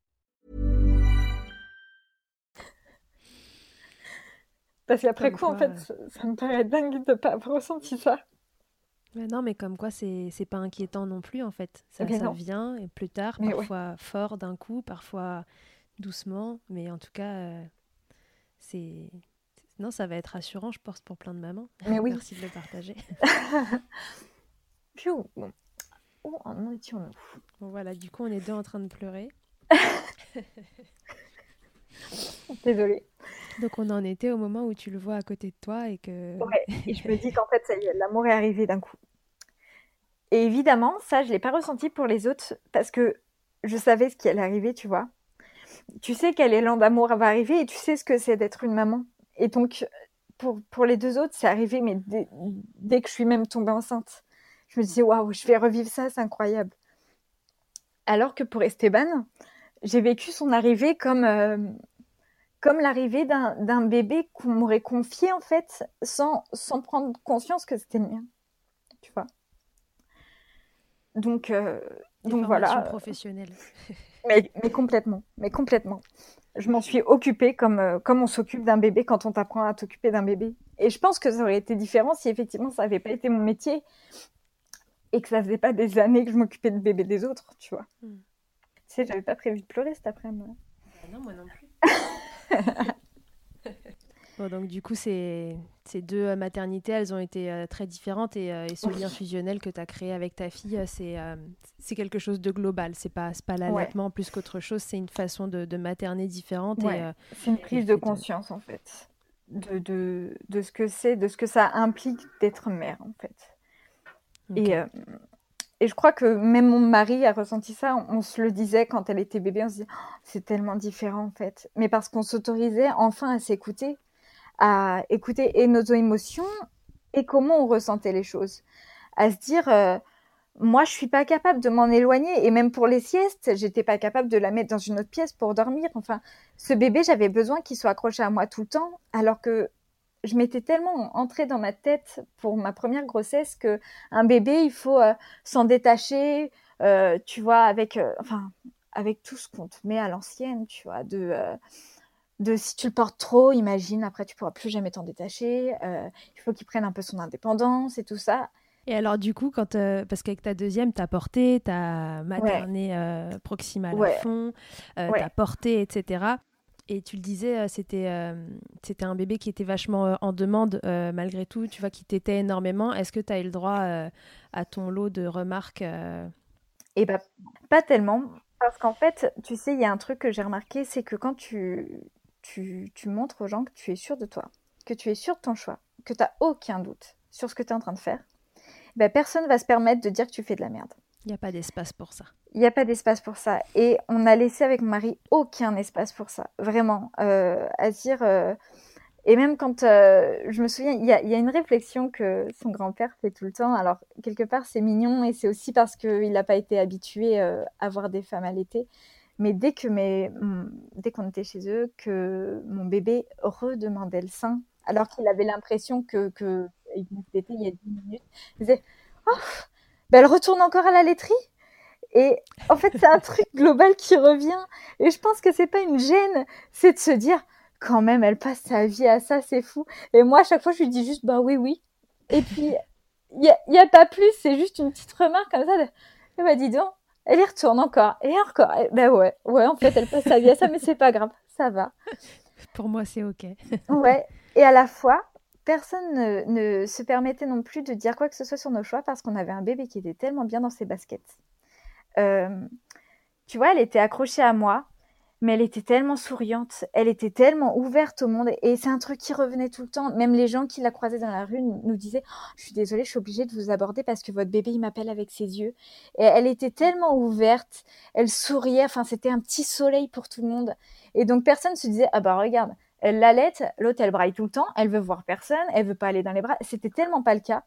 Parce qu'après coup, en fait, ça, ça me paraît dingue de pas avoir ressenti ça. Mais non, mais comme quoi, c'est pas inquiétant non plus, en fait. Ça, ça vient, et plus tard, Mais ouais. parfois fort d'un coup, parfois doucement, mais en tout cas, euh, c'est... Non, ça va être rassurant, je pense, pour plein de mamans. Mais oui. Merci de le partager. Pfiou. Bon. Où en étions-nous? Bon, voilà, du coup, on est deux en train de pleurer. Désolée. Donc, on en était au moment où tu le vois à côté de toi et que... Ouais, et je me dis qu'en fait, ça y est, l'amour est arrivé d'un coup. Et évidemment, ça, je l'ai pas ressenti pour les autres parce que je savais ce qui allait arriver, tu vois. Tu sais quel élan d'amour va arriver et tu sais ce que c'est d'être une maman. Et donc, pour, pour les deux autres, c'est arrivé, mais dès, dès que je suis même tombée enceinte, je me disais, waouh, je vais revivre ça, c'est incroyable. Alors que pour Esteban, j'ai vécu son arrivée comme, euh, comme l'arrivée d'un bébé qu'on m'aurait confié, en fait, sans, sans prendre conscience que c'était le mien. Tu vois? Donc, euh, donc voilà. professionnelles. Mais, mais complètement, mais complètement. Je m'en suis occupée comme, euh, comme on s'occupe d'un bébé quand on t'apprend à t'occuper d'un bébé. Et je pense que ça aurait été différent si effectivement ça n'avait pas été mon métier et que ça faisait pas des années que je m'occupais de bébé des autres, tu vois. Hmm. Tu sais, j'avais pas prévu de pleurer cet après-midi. non, moi non plus. Bon, donc du coup, ces, ces deux euh, maternités, elles ont été euh, très différentes et, euh, et ce Oui. lien fusionnel que tu as créé avec ta fille, c'est euh, c'est quelque chose de global. C'est pas, c'est pas l'allaitement plus qu'autre chose, c'est une façon de, de materner différente. Ouais. Et, euh, C'est une prise de conscience en fait, de, de, de ce que c'est, de ce que ça implique d'être mère en fait. Et, euh, et je crois que même mon mari a ressenti ça. On, se le disait quand elle était bébé, on se disait Oh, c'est tellement différent en fait. Mais parce qu'on s'autorisait enfin à s'écouter, à écouter nos émotions et comment on ressentait les choses, à se dire euh, moi je suis pas capable de m'en éloigner et même pour les siestes, j'étais pas capable de la mettre dans une autre pièce pour dormir. Enfin, ce bébé, j'avais besoin qu'il soit accroché à moi tout le temps, alors que je m'étais tellement entrée dans ma tête pour ma première grossesse que un bébé, il faut euh, s'en détacher, euh, tu vois, avec, euh, enfin, avec tout ce qu'on te met à l'ancienne, tu vois, de, de si tu le portes trop, imagine, après tu pourras plus jamais t'en détacher, il faut qu'il prenne un peu son indépendance et tout ça. Et alors du coup, quand, euh, parce qu'avec ta deuxième, tu as porté, tu as materné euh, proximal Ouais. à fond, euh, Ouais. tu as porté, etc. Et tu le disais, euh, c'était euh, c'était un bébé qui était vachement euh, en demande euh, malgré tout, tu vois, qui t'était énormément. Est-ce que tu as eu le droit euh, à ton lot de remarques Et bah, pas tellement. Parce qu'en fait, tu sais, il y a un truc que j'ai remarqué, c'est que quand tu, tu, tu montres aux gens que tu es sûr de toi, que tu es sûr de ton choix, que tu n'as aucun doute sur ce que tu es en train de faire, bah, personne va se permettre de dire que tu fais de la merde. Il n'y a pas d'espace pour ça. Il n'y a pas d'espace pour ça. Et on a laissé avec mon mari aucun espace pour ça. Vraiment. Euh, à dire. euh, Et même quand. euh, je me souviens, il y a, une réflexion que son grand-père fait tout le temps. Alors, quelque part, c'est mignon et c'est aussi parce qu'il n'a pas été habitué euh, à voir des femmes allaitées. Mais dès que mes, mm, dès qu'on était chez eux, que mon bébé redemandait le sein, alors qu'il avait l'impression que, que il y a 10 minutes, il disait Oh, ben elle retourne encore à la laiterie et en fait, c'est un truc global qui revient. Et je pense que c'est pas une gêne, c'est de se dire, quand même, elle passe sa vie à ça, c'est fou. Et moi, à chaque fois, je lui dis juste, bah oui, oui. Et puis, il n'y a, pas plus, c'est juste une petite remarque comme ça. De, eh ben, dis donc, elle y retourne encore, et encore. Et ben ouais, ouais, en fait, elle passe sa vie à ça, mais c'est pas grave, ça va. Pour moi, c'est OK. Ouais. Et à la fois, personne ne, ne se permettait non plus de dire quoi que ce soit sur nos choix parce qu'on avait un bébé qui était tellement bien dans ses baskets. Euh, tu vois, elle était accrochée à moi, mais elle était tellement souriante, elle était tellement ouverte au monde, et c'est un truc qui revenait tout le temps. Même les gens qui la croisaient dans la rue nous disaient Oh, Je suis désolée, je suis obligée de vous aborder parce que votre bébé, il m'appelle avec ses yeux. Et elle était tellement ouverte, elle souriait, enfin, c'était un petit soleil pour tout le monde. Et donc, personne se disait Ah bah regarde, elle l'allaite, l'autre, elle braille tout le temps, elle veut voir personne, elle veut pas aller dans les bras. C'était tellement pas le cas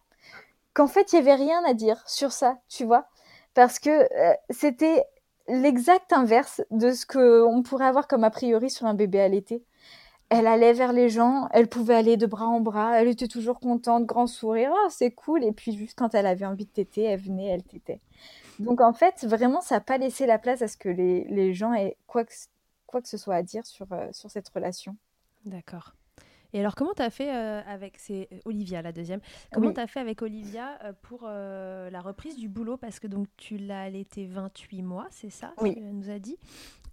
qu'en fait, il y avait rien à dire sur ça, tu vois parce que euh, c'était l'exact inverse de ce qu'on pourrait avoir comme a priori sur un bébé allaité. elle allait vers les gens, elle pouvait aller de bras en bras, elle était toujours contente, grand sourire, oh, c'est cool. Et puis juste quand elle avait envie de téter, elle venait, elle tétait. Donc en fait, vraiment, ça n'a pas laissé la place à ce que les, gens aient quoi que, quoi que ce soit à dire sur, euh, sur cette relation. D'accord. Et alors, comment tu as fait euh, avec. C'est euh, Olivia, la deuxième. Comment tu as fait avec Olivia pour la reprise du boulot? Parce que donc tu l'as allaité 28 mois, c'est ça Oui. Tu nous as dit.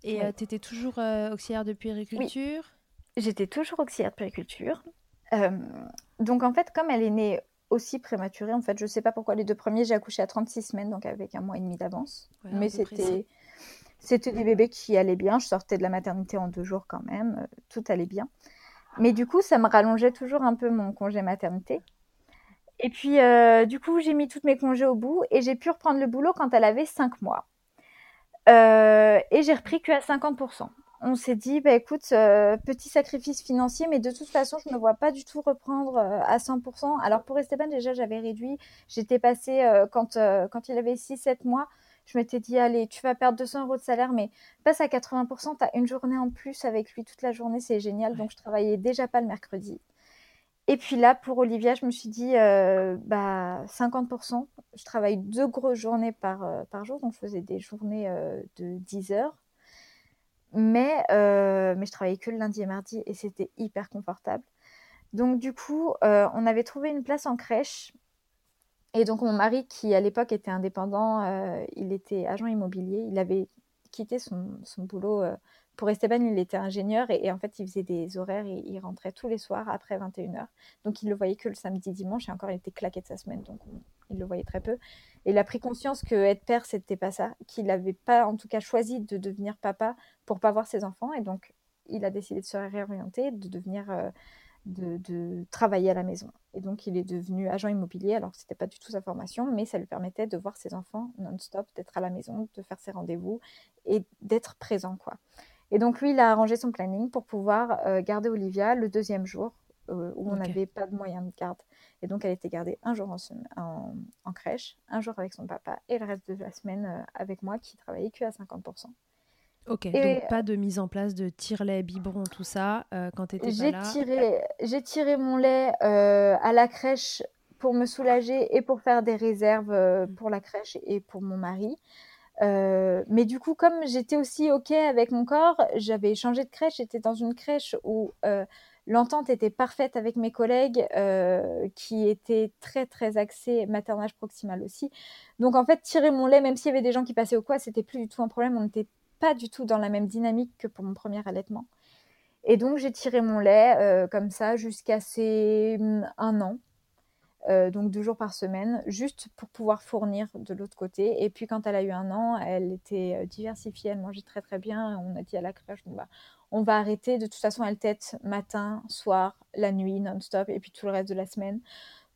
Et tu étais toujours auxiliaire de puériculture J'étais toujours auxiliaire de puériculture. donc en fait, comme elle est née aussi prématurée, en fait, je sais pas pourquoi les deux premiers, j'ai accouché à 36 semaines, donc avec un mois et demi d'avance. Mais c'était c'était des bébés qui allaient bien. Je sortais de la maternité en deux jours quand même. Euh, tout allait bien. Mais du coup, ça me rallongeait toujours un peu mon congé maternité. Et puis, euh, du coup, j'ai mis toutes mes congés au bout et j'ai pu reprendre le boulot quand elle avait 5 mois. Euh, et j'ai repris que à 50% on s'est dit, bah, écoute, euh, petit sacrifice financier, mais de toute façon, je ne me vois pas du tout reprendre à 100%. Alors pour Esteban, déjà, j'avais réduit. J'étais passée, quand, quand il avait 6-7 mois, je m'étais dit, allez, tu vas perdre 200 euros de salaire, mais passe à 80%, tu as une journée en plus avec lui toute la journée, c'est génial. Donc je travaillais déjà pas le mercredi. Et puis là, pour Olivia, je me suis dit, bah, 50%. Je travaille deux grosses journées par, par jour, donc je faisais des journées de 10 heures mais, euh, mais je travaillais que le lundi et mardi et c'était hyper confortable. Donc du coup, euh, on avait trouvé une place en crèche. Et donc mon mari, qui à l'époque était indépendant, euh, il était agent immobilier, il avait quitté son, son boulot pour Esteban, il était ingénieur et, en fait, il faisait des horaires et il rentrait tous les soirs après 21h. Donc, il le voyait que le samedi, dimanche et encore, il était claqué de sa semaine. Donc, il le voyait très peu. Et il a pris conscience que être père, c'était pas ça. Qu'il n'avait pas, en tout cas, choisi de devenir papa pour pas voir ses enfants. Et donc, il a décidé de se réorienter, de devenir. Euh, de, travailler à la maison. Et donc, il est devenu agent immobilier, alors que ce n'était pas du tout sa formation, mais ça lui permettait de voir ses enfants non-stop, d'être à la maison, de faire ses rendez-vous et d'être présent, quoi. Et donc lui, il a arrangé son planning pour pouvoir euh, garder Olivia le deuxième jour euh, où on n'avait pas de moyen de garde. Et donc elle était gardée un jour en, en, crèche, un jour avec son papa et le reste de la semaine euh, avec moi qui travaillait que à 50%. Ok, donc pas de mise en place de tire-lait, biberon, tout ça quand tu étais pas là tiré, J'ai tiré mon lait à la crèche pour me soulager et pour faire des réserves mmh. pour la crèche et pour mon mari. Euh, mais du coup, comme j'étais aussi OK avec mon corps, j'avais changé de crèche. J'étais dans une crèche où euh, l'entente était parfaite avec mes collègues, euh, qui étaient très, très axés maternage proximal aussi. Donc, en fait, tirer mon lait, même s'il y avait des gens qui passaient au quoi, c'était plus du tout un problème. On n'était pas du tout dans la même dynamique que pour mon premier allaitement. Et donc, j'ai tiré mon lait comme ça jusqu'à ces hum, un an. Euh, donc deux jours par semaine, juste pour pouvoir fournir de l'autre côté. Et puis quand elle a eu un an, elle était euh, diversifiée, elle mangeait très très bien. On a dit à la crèche, bah, on va arrêter. De toute façon, elle tête matin, soir, la nuit, non-stop, et puis tout le reste de la semaine.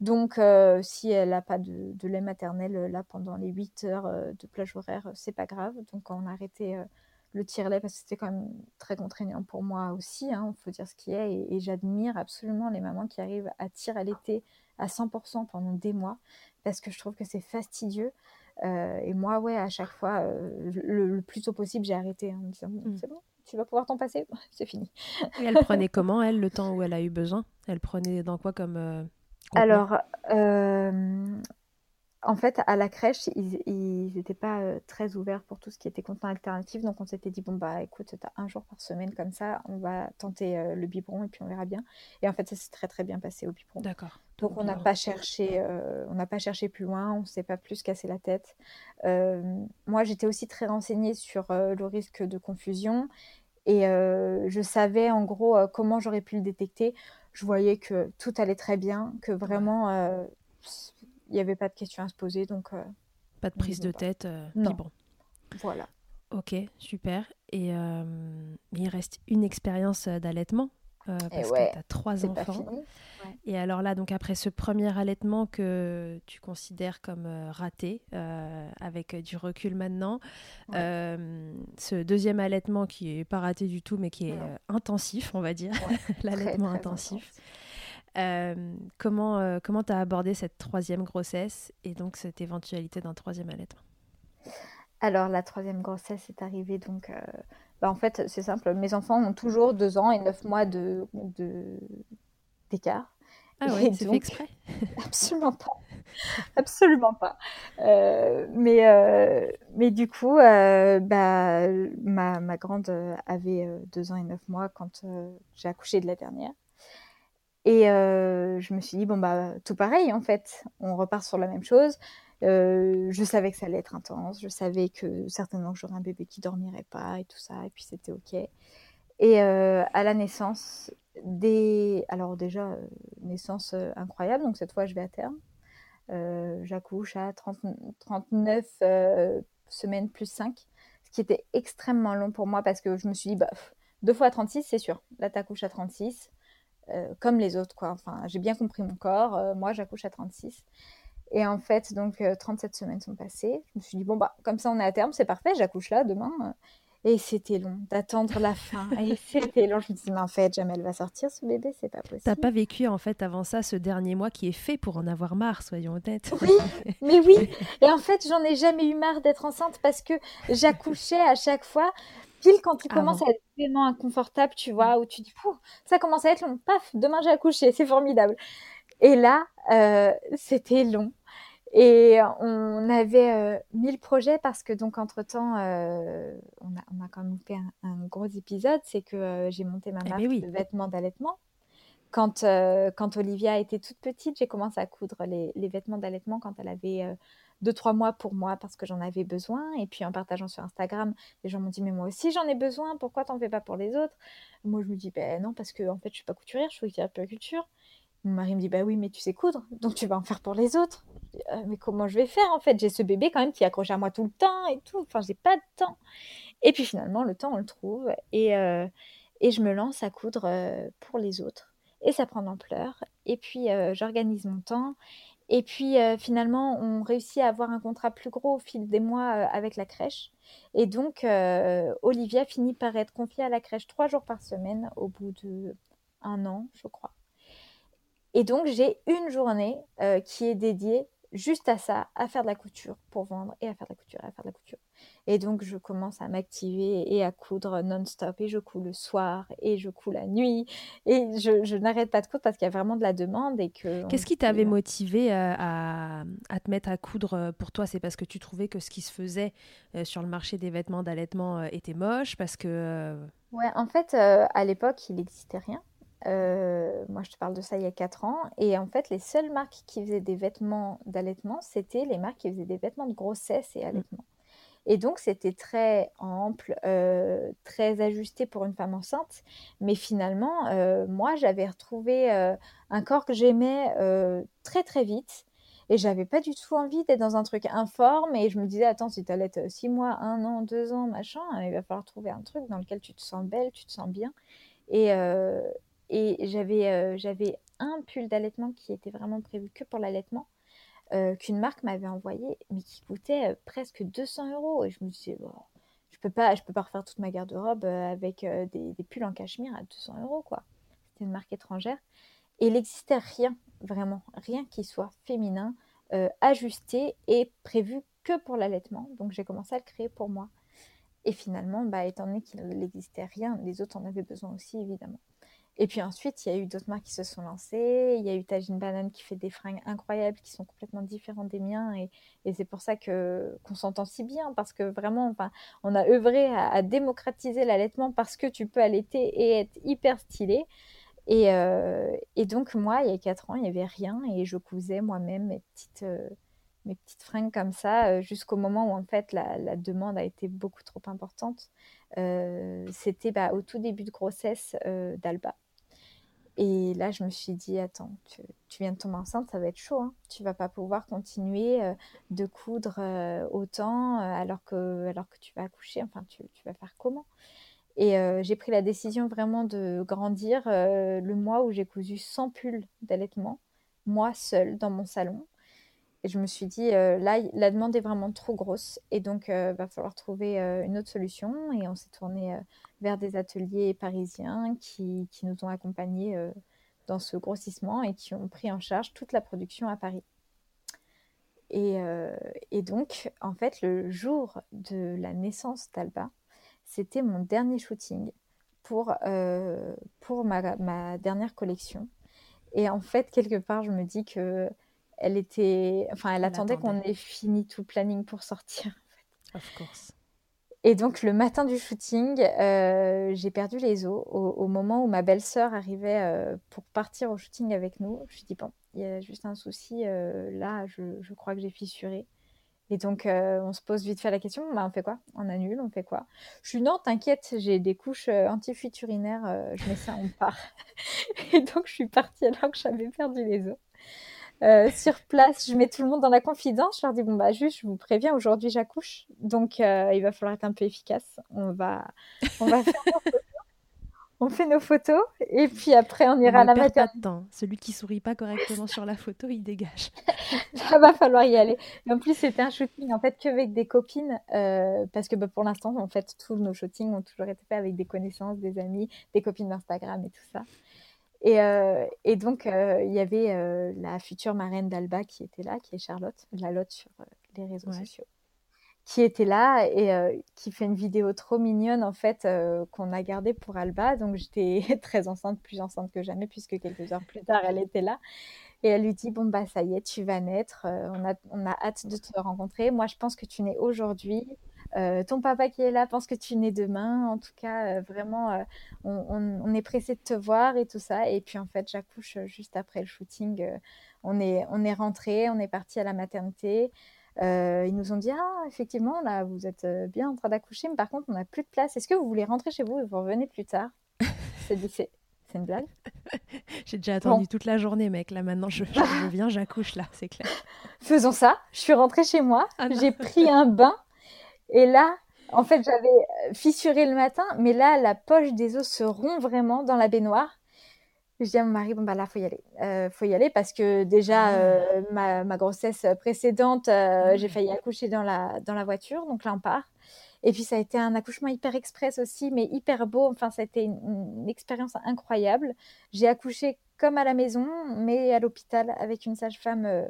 Donc euh, si elle n'a pas de, lait maternel là pendant les 8 heures de plage horaire, c'est pas grave. Donc on a arrêté le tire-lait parce que c'était quand même très contraignant pour moi aussi, il hein, faut dire ce qui est. Et, et j'admire absolument les mamans qui arrivent à tirer à l'été à 100% pendant des mois parce que je trouve que c'est fastidieux. Euh, et moi, ouais, à chaque fois, euh, le, plus tôt possible, j'ai arrêté en me disant mm. c'est bon, tu vas pouvoir t'en passer, c'est fini. Et elle prenait comment, elle, le temps où elle a eu besoin? Elle prenait dans quoi comme. Euh, Alors, en fait, à la crèche, ils n'étaient pas euh, très ouverts pour tout ce qui était contenu alternatif. Donc, on s'était dit, bon, bah écoute, tu as un jour par semaine comme ça, on va tenter euh, le biberon et puis on verra bien. Et en fait, ça s'est très, très bien passé au biberon. D'accord. Donc, on n'a pas, cherché, euh, on n'a pas cherché plus loin, on ne s'est pas plus cassé la tête. moi, j'étais aussi très renseignée sur le risque de confusion et je savais en gros comment j'aurais pu le détecter. Je voyais que tout allait très bien, que vraiment il n'y avait pas de questions à se poser. Donc, euh, pas de prise de tête. Euh, non. Voilà. Ok, super. Et euh, il reste une expérience d'allaitement? Parce que tu as trois enfants. Et alors là, donc après ce premier allaitement que tu considères comme raté, avec du recul maintenant, ce deuxième allaitement qui est pas raté du tout, mais qui est intensif, on va dire, l'allaitement intensif. Euh, comment euh, comment tu as abordé cette troisième grossesse et donc cette éventualité d'un troisième allaitement? Alors la troisième grossesse est arrivée donc euh, bah, En fait, c'est simple. Mes enfants ont toujours deux ans et neuf mois de, d'écart. Ah oui, c'est fait exprès Absolument pas. Absolument pas. Euh, mais, euh, mais du coup, euh, bah, ma, ma, grande avait deux ans et neuf mois quand j'ai accouché de la dernière. Et je me suis dit, bon, bah, tout pareil, en fait. On repart sur la même chose. Je savais que ça allait être intense. Je savais que certainement j'aurais un bébé qui dormirait pas et tout ça. Et puis c'était OK. Et à la naissance, alors déjà, naissance incroyable. Donc cette fois, je vais à terme. J'accouche à 30... 39 semaines plus 5, ce qui était extrêmement long pour moi parce que je me suis dit, bah, deux fois à 36, c'est sûr. Là, tu accouches à 36. Euh, comme les autres, quoi. Enfin, j'ai bien compris mon corps. Euh, moi, j'accouche à 36. Et en fait, donc, 37 euh, semaines sont passées. Je me suis dit, bon, bah, comme ça, on est à terme, c'est parfait, j'accouche là demain. Et c'était long d'attendre la fin. Et c'était long. Je me dis, mais en fait, jamais elle va sortir ce bébé, c'est pas possible. T'as pas vécu, en fait, avant ça, ce dernier mois qui est fait pour en avoir marre, soyons honnêtes. Oui, mais oui. Et en fait, j'en ai jamais eu marre d'être enceinte parce que j'accouchais à chaque fois quand tu commences à être vraiment inconfortable, tu vois, où tu dis, ça commence à être long, paf, demain j'ai accouché, c'est formidable. Et là, euh, c'était long. Et on avait euh, mille projets parce que donc entre-temps, euh, on, a, on, a, quand même fait un, gros épisode, c'est que j'ai monté ma ah, marque de vêtements d'allaitement. Quand, quand Olivia était toute petite, j'ai commencé à coudre les, les vêtements d'allaitement quand elle avait deux, trois mois pour moi parce que j'en avais besoin. Et puis en partageant sur Instagram, les gens m'ont dit, mais moi aussi j'en ai besoin, pourquoi t'en fais pas pour les autres? Moi je me dis, ben non, parce que en fait je suis pas couturière, je suis culture Mon mari me dit, bah oui, mais tu sais coudre, donc tu vas en faire pour les autres. Euh, mais comment je vais faire en fait? J'ai ce bébé quand même qui accroche à moi tout le temps et tout, enfin j'ai pas de temps. Et puis finalement, le temps on le trouve et, euh, et je me lance à coudre euh, pour les autres. Et ça prend d'ampleur. Et puis j'organise mon temps et puis finalement, on réussit à avoir un contrat plus gros au fil des mois avec la crèche. Et donc, Olivia finit par être confiée à la crèche trois jours par semaine au bout de un an, je crois. Et donc, j'ai une journée qui est dédiée juste à ça, à faire de la couture pour vendre et à faire de la couture et à faire de la couture. Et donc, je commence à m'activer et à coudre non-stop. Et je couds le soir et je couds la nuit. Et je, n'arrête pas de coudre parce qu'il y a vraiment de la demande. et que Qu'est-ce qui t'avait motivé euh, à, te mettre à coudre euh, pour toi? C'est parce que tu trouvais que ce qui se faisait euh, sur le marché des vêtements d'allaitement était moche? Parce que. Ouais, en fait, à l'époque, il n'existait rien. Moi, je te parle de ça il y a 4 ans. Et en fait, les seules marques qui faisaient des vêtements d'allaitement, c'était les marques qui faisaient des vêtements de grossesse et mmh. allaitement. Et donc, c'était très ample, euh, très ajusté pour une femme enceinte. Mais finalement, euh, moi, j'avais retrouvé euh, un corps que j'aimais très, très vite. Et j'avais pas du tout envie d'être dans un truc informe. Et je me disais, attends, si tu allais être six mois, un an, deux ans, machin, il va falloir trouver un truc dans lequel tu te sens belle, tu te sens bien. Et, et j'avais, j'avais un pull d'allaitement qui était vraiment prévu que pour l'allaitement. Euh, qu'une marque m'avait envoyé, mais qui coûtait euh, presque 200 euros. Et je me disais, je peux pas, je peux pas refaire toute ma garde-robe euh, avec des, des, pulls en cachemire à 200 euros, quoi. C'était une marque étrangère. Et il n'existait rien, vraiment, rien qui soit féminin, ajusté et prévu que pour l'allaitement. Donc j'ai commencé à le créer pour moi. Et finalement, bah, étant donné qu'il n'existait rien, les autres en avaient besoin aussi, évidemment. Et puis ensuite, il y a eu d'autres marques qui se sont lancées. Il y a eu Tajine Banane qui fait des fringues incroyables qui sont complètement différentes des miens. Et, c'est pour ça que qu'on s'entend si bien parce que vraiment, on a œuvré à, démocratiser l'allaitement parce que tu peux allaiter et être hyper stylé. Et, euh, donc moi, il y a 4 ans, il n'y avait rien et je cousais moi-même mes petites, euh, mes petites fringues comme ça euh, jusqu'au moment où en fait la, la, demande a été beaucoup trop importante. C'était bah, au tout début de grossesse d'Alba. Et là, je me suis dit, attends, tu, viens de tomber enceinte, ça va être chaud. Hein. Tu vas pas pouvoir continuer euh, de coudre euh, autant euh, alors, que, alors que tu vas accoucher. Enfin, tu, vas faire comment? Et j'ai pris la décision vraiment de grandir le mois où j'ai cousu 100 pulls d'allaitement, moi seule, dans mon salon. Et je me suis dit, là, la demande est vraiment trop grosse. Et donc, il va falloir trouver une autre solution. Et on s'est tourné vers des ateliers parisiens qui, qui nous ont accompagnés euh, dans ce grossissement et qui ont pris en charge toute la production à Paris. Et, euh, et, donc, en fait, le jour de la naissance d'Alba, c'était mon dernier shooting pour, pour ma, ma, dernière collection. Et en fait, quelque part, je me dis que elle était, enfin, elle, attendait, qu'on ait fini tout le planning pour sortir. En fait. Of course. Et donc le matin du shooting, euh, j'ai perdu les os au, moment où ma belle-sœur arrivait euh, pour partir au shooting avec nous. Je me suis dit bon, il y a juste un souci euh, là, je, je, crois que j'ai fissuré. Et donc on se pose vite fait la question, bah, on fait quoi? On annule, on fait quoi? Je suis non, t'inquiète, j'ai des couches anti-fuite je mets ça, on part. Et donc je suis partie alors que j'avais perdu les os. Euh, sur place, je mets tout le monde dans la confidence. Je leur dis bon bah juste, je vous préviens, aujourd'hui j'accouche, donc euh, il va falloir être un peu efficace. On va, on va faire nos photos. On fait nos photos et puis après on ira à la maternité. Celui qui sourit pas correctement sur la photo, il dégage. Ça va falloir y aller. en plus c'était un shooting en fait que avec des copines euh, parce que bah, pour l'instant en fait tous nos shootings ont toujours été faits avec des connaissances, des amis, des copines d'Instagram et tout ça. Et, euh, et donc, euh, il y avait euh, la future marraine d'Alba qui était là, qui est Charlotte, la Lotte sur les réseaux sociaux, qui était là et qui fait une vidéo trop mignonne, en fait, qu'on a gardée pour Alba. Donc, j'étais très enceinte, plus enceinte que jamais, puisque quelques heures plus tard, elle était là. Et elle lui dit Bon, bah, ça y est, tu vas naître. on, a, on a hâte de te rencontrer. Moi, je pense que tu nais aujourd'hui. Euh, ton papa qui est là pense que tu nais demain. En tout cas, euh, vraiment, euh, on, est pressé de te voir et tout ça. Et puis en fait, j'accouche juste après le shooting. on est, on est rentré, on est parti à la maternité. ils nous ont dit ah effectivement là vous êtes bien en train d'accoucher, mais par contre on n'a plus de place. Est-ce que vous voulez rentrer chez vous et vous revenez plus tard? C'est c'est une blague? J'ai déjà attendu toute la journée, mec. Là, maintenant, je, je viens, j'accouche, là, c'est clair. Faisons ça. Je suis rentrée chez moi. Ah j'ai pris un bain. Et là, en fait, j'avais euh, fissuré le matin, mais là, la poche des os se rompt vraiment dans la baignoire. Je dis à mon mari, bon, bah là, faut y aller. Euh, faut y aller parce que déjà, ah. euh, ma, ma, grossesse précédente, euh, j'ai failli accoucher dans la, dans la voiture. Donc là, on part. Et puis, ça a été un accouchement hyper express aussi, mais hyper beau. Enfin, ça a été une, une expérience incroyable. J'ai accouché comme à la maison, mais à l'hôpital avec une sage-femme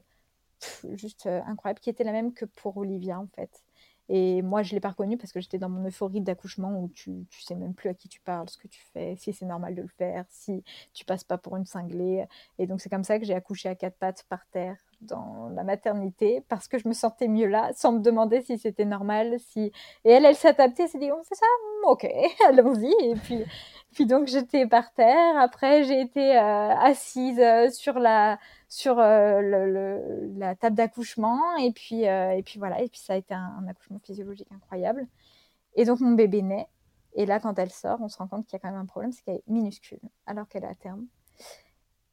juste incroyable, qui était la même que pour Olivia, en fait. Et moi, je ne l'ai pas reconnu parce que j'étais dans mon euphorie d'accouchement où tu ne sais même plus à qui tu parles, ce que tu fais, si c'est normal de le faire, si tu passes pas pour une cinglée. Et donc, c'est comme ça que j'ai accouché à quatre pattes par terre dans la maternité parce que je me sentais mieux là, sans me demander si c'était normal. Si... Et elle, elle s'adaptait, elle s'est dit, on fait ça Ok, allons-y. Et puis, puis donc, j'étais par terre. Après, j'ai été euh, assise euh, sur la sur euh, la table d'accouchement et puis euh, et puis voilà et puis ça a été un, accouchement physiologique incroyable. Et donc mon bébé naît et là quand elle sort on se rend compte qu'il y a quand même un problème c'est qu'elle est minuscule alors qu'elle est à terme.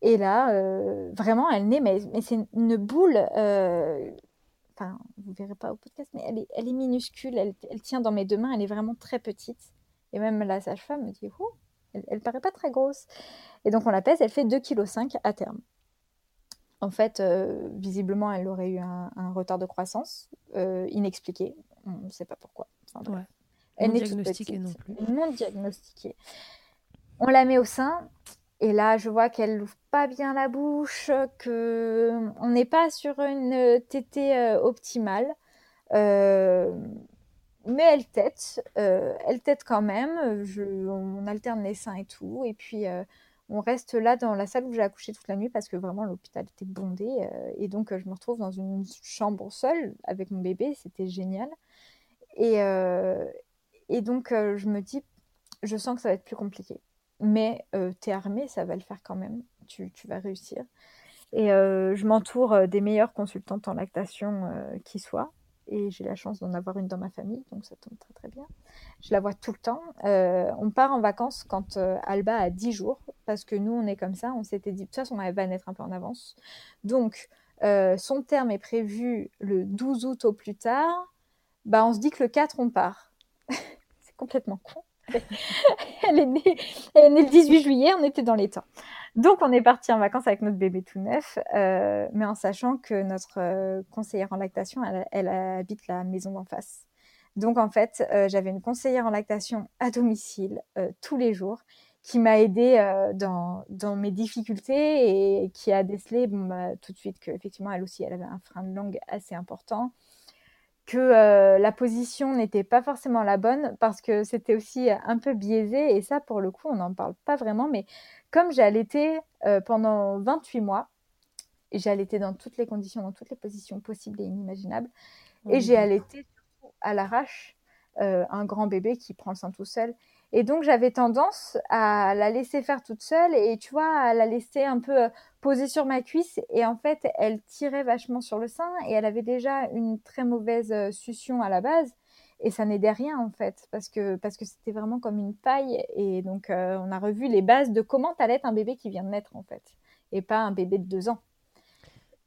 Et là euh, vraiment elle naît mais, mais c'est une boule enfin vous verrez pas au podcast mais elle est, elle est minuscule elle, elle, tient dans mes deux mains elle est vraiment très petite. Et même la sage-femme me dit oh, elle, elle paraît pas très grosse. Et donc on la pèse elle fait 2,5 kg à terme en fait, euh, visiblement, elle aurait eu un, retard de croissance euh, inexpliqué. On ne sait pas pourquoi. Elle non diagnostiquée non plus. Non diagnostiquée. On la met au sein. Et là, je vois qu'elle n'ouvre pas bien la bouche, que on n'est pas sur une tétée euh, optimale. mais elle tête, elle tête quand même. Je, on alterne les seins et tout. Et puis, on reste là dans la salle où j'ai accouché toute la nuit parce que vraiment l'hôpital était bondé. Euh, et donc, euh, je me retrouve dans une chambre seule avec mon bébé. C'était génial. Et, euh, donc, je me dis, je sens que ça va être plus compliqué. Mais tu es armée, ça va le faire quand même. Tu, tu vas réussir. Et je m'entoure des meilleures consultantes en lactation qui soient et j'ai la chance d'en avoir une dans ma famille, donc ça tombe très très bien. Je la vois tout le temps. Euh, on part en vacances quand euh, Alba a 10 jours, parce que nous on est comme ça, on s'était dit, de toute façon elle va naître un peu en avance. Donc euh, son terme est prévu le 12 août au plus tard, bah on se dit que le 4 on part. C'est complètement con. elle, est née, le 18 juillet, on était dans les temps. Donc, on est parti en vacances avec notre bébé tout neuf, euh, mais en sachant que notre euh, conseillère en lactation, elle, habite la maison d'en face. Donc, en fait, euh, j'avais une conseillère en lactation à domicile tous les jours qui m'a aidée dans, mes difficultés et qui a décelé bah, tout de suite qu'effectivement, elle aussi, elle avait un frein de langue assez important que euh, la position n'était pas forcément la bonne parce que c'était aussi un peu biaisé et ça pour le coup on n'en parle pas vraiment mais comme j'ai allaité euh, pendant 28 mois et j'ai allaité dans toutes les conditions dans toutes les positions possibles et inimaginables et j'ai allaité à l'arrache euh, un grand bébé qui prend le sein tout seul et donc, j'avais tendance à la laisser faire toute seule et tu vois, à la laisser un peu euh, poser sur ma cuisse. Et en fait, elle tirait vachement sur le sein et elle avait déjà une très mauvaise euh, succion à la base. Et ça n'aidait rien en fait, parce que parce que c'était vraiment comme une paille. Et donc, euh, on a revu les bases de comment être un bébé qui vient de naître en fait, et pas un bébé de deux ans.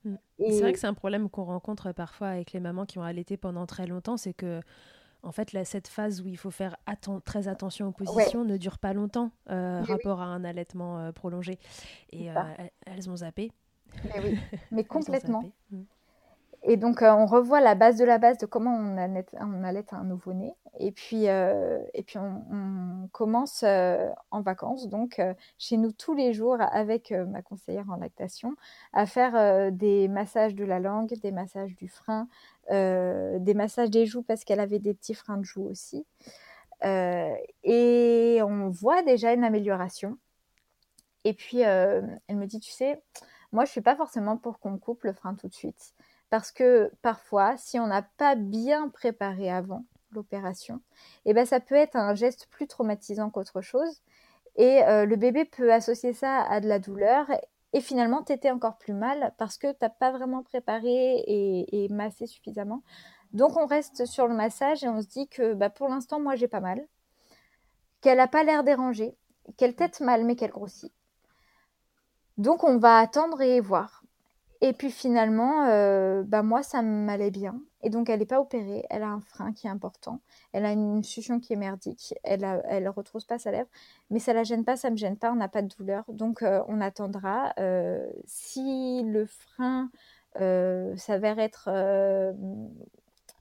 Mm. C'est vrai que c'est un problème qu'on rencontre parfois avec les mamans qui ont allaité pendant très longtemps, c'est que en fait, là, cette phase où il faut faire très attention aux positions ne dure pas longtemps, euh, rapport à un allaitement euh, prolongé. Et euh, elles ont zappé. Mais oui, mais complètement. Et donc, euh, on revoit la base de la base de comment on allait, on un nouveau-né. Et puis, euh, et puis on, commence euh, en vacances, donc chez nous tous les jours, avec ma conseillère en lactation, à faire des massages de la langue, des massages du frein, des massages des joues parce qu'elle avait des petits freins de joues aussi. et on voit déjà une amélioration. Et puis, elle me dit, tu sais, moi, je suis pas forcément pour qu'on coupe le frein tout de suite. Parce que parfois, si on n'a pas bien préparé avant l'opération, eh ben, ça peut être un geste plus traumatisant qu'autre chose. Et euh, le bébé peut associer ça à de la douleur et finalement t'étais encore plus mal parce que tu n'as pas vraiment préparé et, massé suffisamment. Donc on reste sur le massage et on se dit que bah, pour l'instant moi j'ai pas mal, qu'elle n'a pas l'air dérangée, qu'elle tête mal mais qu'elle grossit. Donc on va attendre et voir. Et puis finalement, euh, bah moi, ça m'allait bien. Et donc, elle n'est pas opérée. Elle a un frein qui est important. Elle a une succion qui est merdique. Elle ne elle retrousse pas sa lèvre. Mais ça la gêne pas, ça me gêne pas. On n'a pas de douleur. Donc, euh, on attendra. Euh, si le frein s'avère être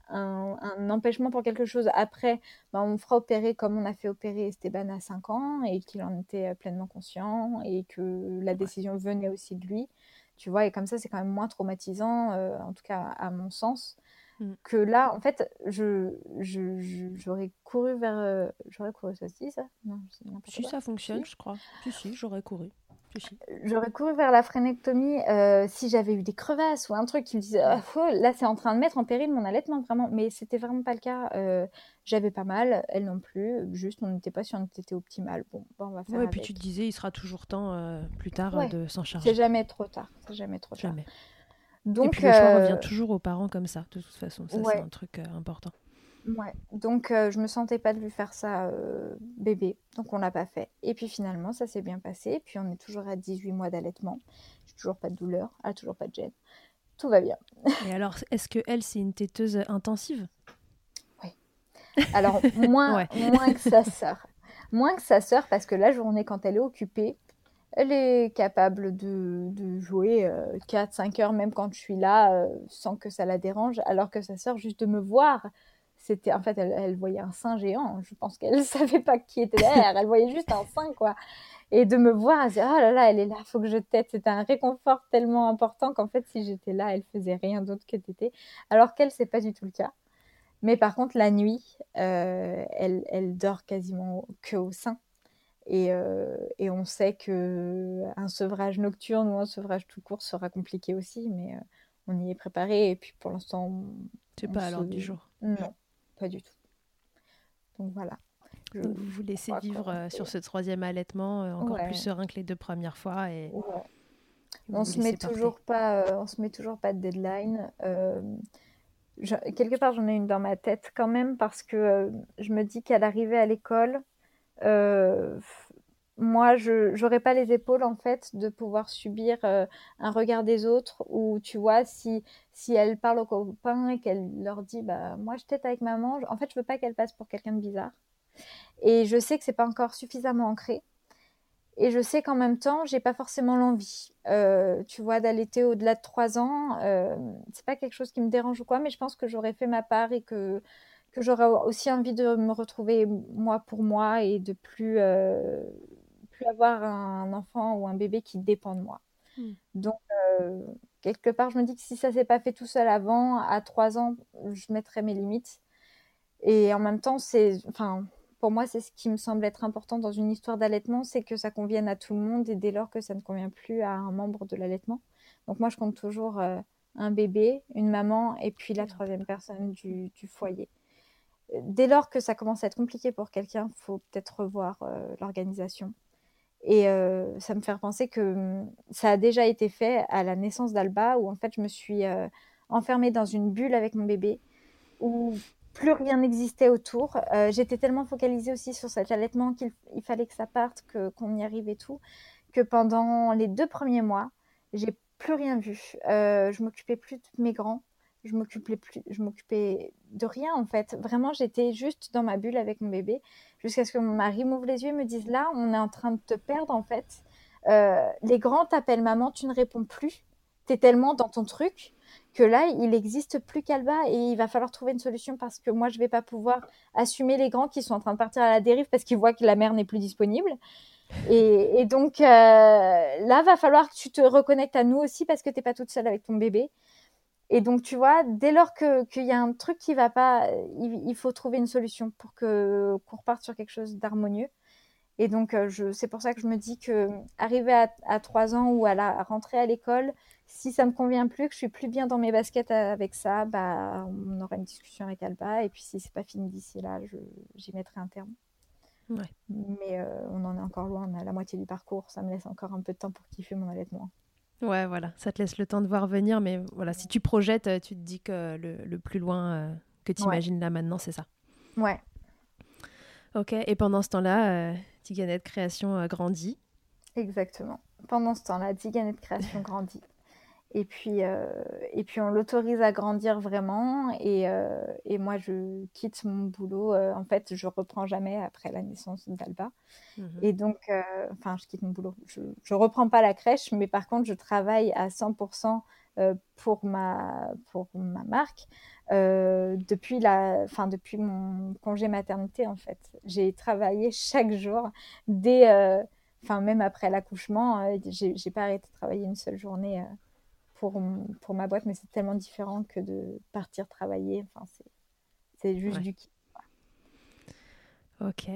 un, empêchement pour quelque chose après, bah, on fera opérer comme on a fait opérer Esteban à 5 ans et qu'il en était pleinement conscient et que la décision venait aussi de lui tu vois, et comme ça, c'est quand même moins traumatisant, euh, en tout cas à mon sens, mm. que là, en fait, je, j'aurais couru vers... Euh, j'aurais couru, ça se dit ça? Non, Si ça fonctionne, je crois. Si, si, j'aurais couru. J'aurais couru vers la frénectomie euh, si j'avais eu des crevasses ou un truc qui me disait oh, là c'est en train de mettre en péril mon allaitement vraiment. Mais c'était vraiment pas le cas. Euh, j'avais pas mal elle non plus. Juste on n'était pas sûr on était optimal. Bon, bon on va faire ouais, et puis tu te disais il sera toujours temps euh, plus tard de s'en charger. C'est jamais trop tard. C'est jamais trop tard. Donc et puis le choix revient toujours aux parents comme ça de toute façon. Ça c'est un truc important Ouais, donc euh, je me sentais pas de lui faire ça euh, bébé, donc on l'a pas fait. Et puis finalement, ça s'est bien passé. Puis on est toujours à 18 mois d'allaitement. J'ai toujours pas de douleur, elle a toujours pas de gêne. Tout va bien. Et alors, est-ce que elle, c'est une téteuse intensive? Oui. Alors, moins, moins que sa sœur. Moins que sa sœur, parce que la journée, quand elle est occupée, elle est capable de, de jouer 4-5 euh, heures, même quand je suis là, sans que ça la dérange, alors que sa sœur, juste de me voir, c'était en fait elle, voyait un sein géant. Je pense qu'elle savait pas qui était derrière. Elle voyait juste un sein quoi. Et de me voir elle disait oh là là elle est là faut que je tête c'était un réconfort tellement important qu'en fait si j'étais là elle faisait rien d'autre que téter alors qu'elle c'est pas du tout le cas. Mais par contre la nuit euh, elle, elle, dort quasiment que au sein. Et, euh, et, on sait que un sevrage nocturne ou un sevrage tout court sera compliqué aussi mais euh, on y est préparé. Et puis pour l'instant c'est pas à l'ordre du jour. Non pas du tout. Donc voilà. vous vous laissez vivre euh, sur ce troisième allaitement euh, encore plus serein que les deux premières fois et on se met toujours pas, euh, on se met toujours pas de deadline. quelque part, j'en ai une dans ma tête quand même parce que je me dis qu'à l'arrivée à l'école, moi, je n'aurais pas les épaules en fait de pouvoir subir euh, un regard des autres ou tu vois si si elle parle aux copains et qu'elle leur dit bah moi je tête avec maman, en fait je veux pas qu'elle passe pour quelqu'un de bizarre. Et je sais que c'est pas encore suffisamment ancré. Et je sais qu'en même temps, j'ai pas forcément l'envie, euh, tu vois, d'allaiter au-delà de trois ans. Euh, c'est pas quelque chose qui me dérange ou quoi, mais je pense que j'aurais fait ma part et que que j'aurais aussi envie de me retrouver moi pour moi et de plus euh, plus avoir un enfant ou un bébé qui dépend de moi. Mmh. Donc, quelque part, je me dis que si ça s'est pas fait tout seul avant, à trois ans, je mettrais mes limites. Et en même temps, c'est, enfin, pour moi, c'est ce qui me semble être important dans une histoire d'allaitement, c'est que ça convienne à tout le monde et dès lors que ça ne convient plus à un membre de l'allaitement. Donc moi, je compte toujours un bébé, une maman et puis la troisième personne du, foyer. Dès lors que ça commence à être compliqué pour quelqu'un, il faut peut-être revoir l'organisation. Et ça me fait penser que hum, ça a déjà été fait à la naissance d'Alba, où en fait je me suis enfermée dans une bulle avec mon bébé, où plus rien n'existait autour. J'étais tellement focalisée aussi sur cet allaitement qu'il fallait que ça parte, qu'on y arrive et tout, que pendant les deux premiers mois, j'ai plus rien vu. je m'occupais plus de mes grands je m'occupais plus, je m'occupais de rien en fait. Vraiment, j'étais juste dans ma bulle avec mon bébé jusqu'à ce que mon mari m'ouvre les yeux et me dise là, on est en train de te perdre en fait. Euh, les grands t'appellent maman, tu ne réponds plus. Tu es tellement dans ton truc que là, il n'existe plus qu'Alba et il va falloir trouver une solution parce que moi, je vais pas pouvoir assumer les grands qui sont en train de partir à la dérive parce qu'ils voient que la mère n'est plus disponible. Et, donc euh, là, va falloir que tu te reconnectes à nous aussi parce que tu n'es pas toute seule avec ton bébé. Et donc, tu vois, dès lors qu'il y a un truc qui va pas, il, faut trouver une solution pour que qu'on reparte sur quelque chose d'harmonieux. Et donc, euh, c'est pour ça que je me dis que arriver à, 3 ans ou à, la, rentrer à l'école, si ça me convient plus, que je suis plus bien dans mes baskets avec ça, bah, on aura une discussion avec Alba. Et puis, si c'est pas fini d'ici là, j'y mettrai un terme. Mais euh, on en est encore loin, on à la moitié du parcours. Ça me laisse encore un peu de temps pour kiffer mon allaitement. Ouais, voilà, ça te laisse le temps de voir venir, mais voilà, si tu projettes, euh, tu te dis que le, plus loin euh, que tu imagines là maintenant, c'est ça. Ouais. Ok, et pendant ce temps-là, euh, Création grandit. Exactement. Pendant ce temps-là, Tiganette Création grandit. Et puis, euh, et puis on l'autorise à grandir vraiment. Et, euh, et, moi, je quitte mon boulot. Euh, en fait, je reprends jamais après la naissance d'Alba. Mhm. Et donc, enfin, je quitte mon boulot. Je ne reprends pas la crèche, mais par contre, je travaille à 100% pour, ma, pour ma marque. depuis, la, fin, depuis mon congé maternité, en fait. J'ai travaillé chaque jour, dès, enfin, même après l'accouchement, j'ai pas arrêté de travailler une seule journée pour, pour ma boîte, mais c'est tellement différent que de partir travailler. Enfin, c'est juste du kiff. Ok.